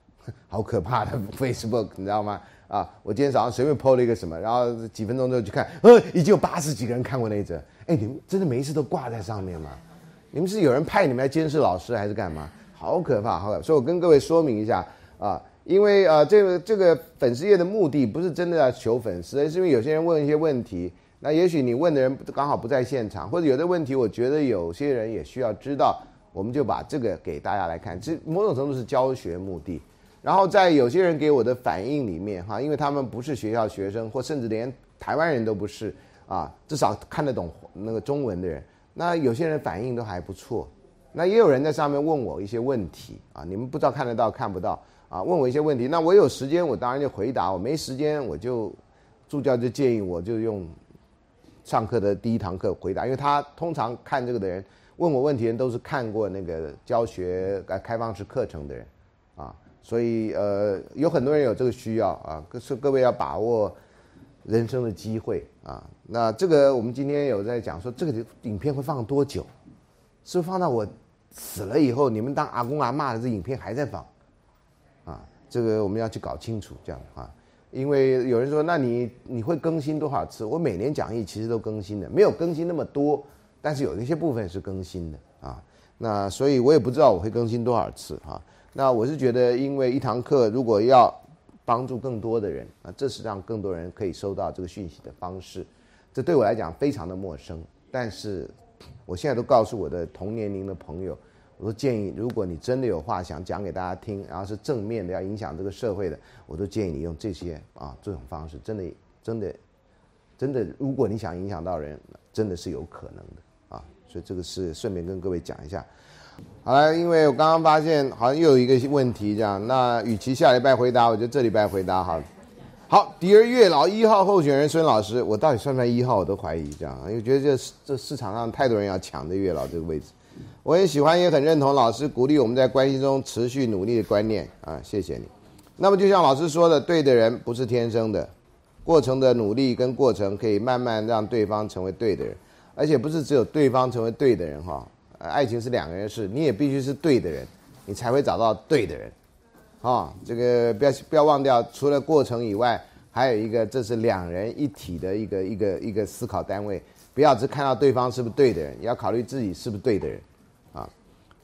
好可怕的 Facebook，你知道吗？啊！我今天早上随便 PO 了一个什么，然后几分钟之后去看，呃，已经有八十几个人看过那则。哎，你们真的每一次都挂在上面吗？你们是有人派你们来监视老师，还是干嘛？好可怕！好可怕，所以我跟各位说明一下啊，因为啊，这个这个粉丝页的目的不是真的要求粉丝，是因为有些人问一些问题。那也许你问的人刚好不在现场，或者有的问题，我觉得有些人也需要知道，我们就把这个给大家来看。这某种程度是教学目的。然后在有些人给我的反应里面，哈，因为他们不是学校学生，或甚至连台湾人都不是啊，至少看得懂那个中文的人。那有些人反应都还不错。那也有人在上面问我一些问题啊，你们不知道看得到看不到啊？问我一些问题，那我有时间我当然就回答，我没时间我就助教就建议我就用。上课的第一堂课回答，因为他通常看这个的人问我问题人都是看过那个教学呃开放式课程的人，啊，所以呃有很多人有这个需要啊，是各位要把握人生的机会啊。那这个我们今天有在讲说这个影片会放多久？是是放到我死了以后，你们当阿公阿妈的这影片还在放？啊，这个我们要去搞清楚这样啊。因为有人说，那你你会更新多少次？我每年讲义其实都更新的，没有更新那么多，但是有一些部分是更新的啊。那所以我也不知道我会更新多少次哈。那我是觉得，因为一堂课如果要帮助更多的人啊，这是让更多人可以收到这个讯息的方式。这对我来讲非常的陌生，但是我现在都告诉我的同年龄的朋友。我都建议，如果你真的有话想讲给大家听，然后是正面的，要影响这个社会的，我都建议你用这些啊这种方式。真的，真的，真的，如果你想影响到人，真的是有可能的啊。所以这个是顺便跟各位讲一下。好了，因为我刚刚发现好像又有一个问题，这样，那与其下礼拜回答，我就这礼拜回答好。好，第二月老一号候选人孙老师，我到底算不算一号，我都怀疑这样，因为觉得这这市场上太多人要抢这月老这个位置。我也喜欢，也很认同老师鼓励我们在关系中持续努力的观念啊，谢谢你。那么就像老师说的，对的人不是天生的，过程的努力跟过程可以慢慢让对方成为对的人，而且不是只有对方成为对的人哈。爱情是两个人事，你也必须是对的人，你才会找到对的人。啊，这个不要不要忘掉，除了过程以外，还有一个这是两人一体的一个一个一个思考单位，不要只看到对方是不是对的人，也要考虑自己是不是对的人。啊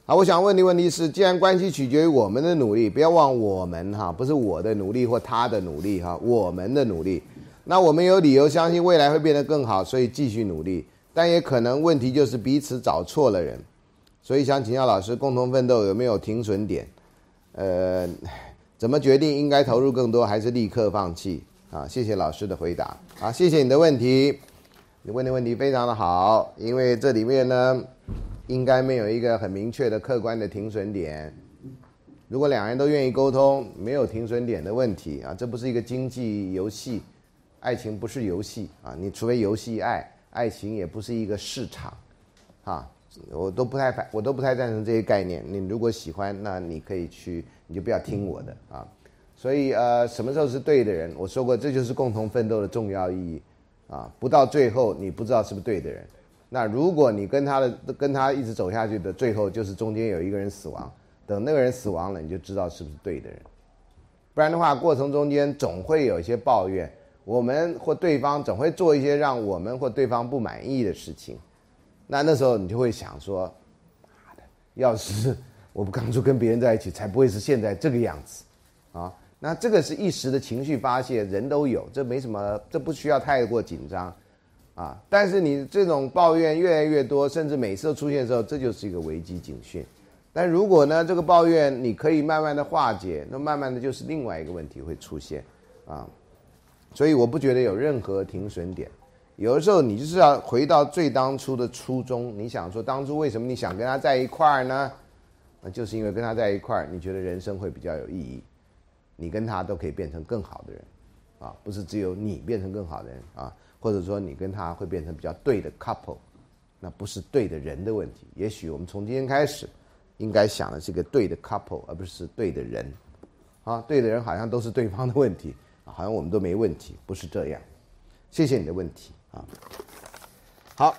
好，我想问的问题是：既然关系取决于我们的努力，不要忘我们哈，不是我的努力或他的努力哈，我们的努力。那我们有理由相信未来会变得更好，所以继续努力。但也可能问题就是彼此找错了人，所以想请教老师，共同奋斗有没有停损点？呃，怎么决定应该投入更多还是立刻放弃？啊，谢谢老师的回答。好，谢谢你的问题，你问的问题非常的好，因为这里面呢。应该没有一个很明确的客观的停损点。如果两人都愿意沟通，没有停损点的问题啊，这不是一个经济游戏，爱情不是游戏啊，你除非游戏爱，爱情也不是一个市场，啊，我都不太反，我都不太赞成这些概念。你如果喜欢，那你可以去，你就不要听我的啊。所以呃，什么时候是对的人？我说过，这就是共同奋斗的重要意义啊。不到最后，你不知道是不是对的人。那如果你跟他的跟他一直走下去的，最后就是中间有一个人死亡，等那个人死亡了，你就知道是不是对的人。不然的话，过程中间总会有一些抱怨。我们或对方总会做一些让我们或对方不满意的事情，那那时候你就会想说，妈的，要是我不当初跟别人在一起，才不会是现在这个样子，啊，那这个是一时的情绪发泄，人都有，这没什么，这不需要太过紧张，啊，但是你这种抱怨越来越多，甚至每次都出现的时候，这就是一个危机警讯。但如果呢，这个抱怨你可以慢慢的化解，那慢慢的就是另外一个问题会出现，啊。所以我不觉得有任何停损点，有的时候你就是要回到最当初的初衷。你想说当初为什么你想跟他在一块儿呢？那就是因为跟他在一块儿，你觉得人生会比较有意义，你跟他都可以变成更好的人，啊，不是只有你变成更好的人啊，或者说你跟他会变成比较对的 couple，那不是对的人的问题。也许我们从今天开始，应该想的是个对的 couple，而不是对的人，啊，对的人好像都是对方的问题。好像我们都没问题，不是这样。谢谢你的问题啊。好。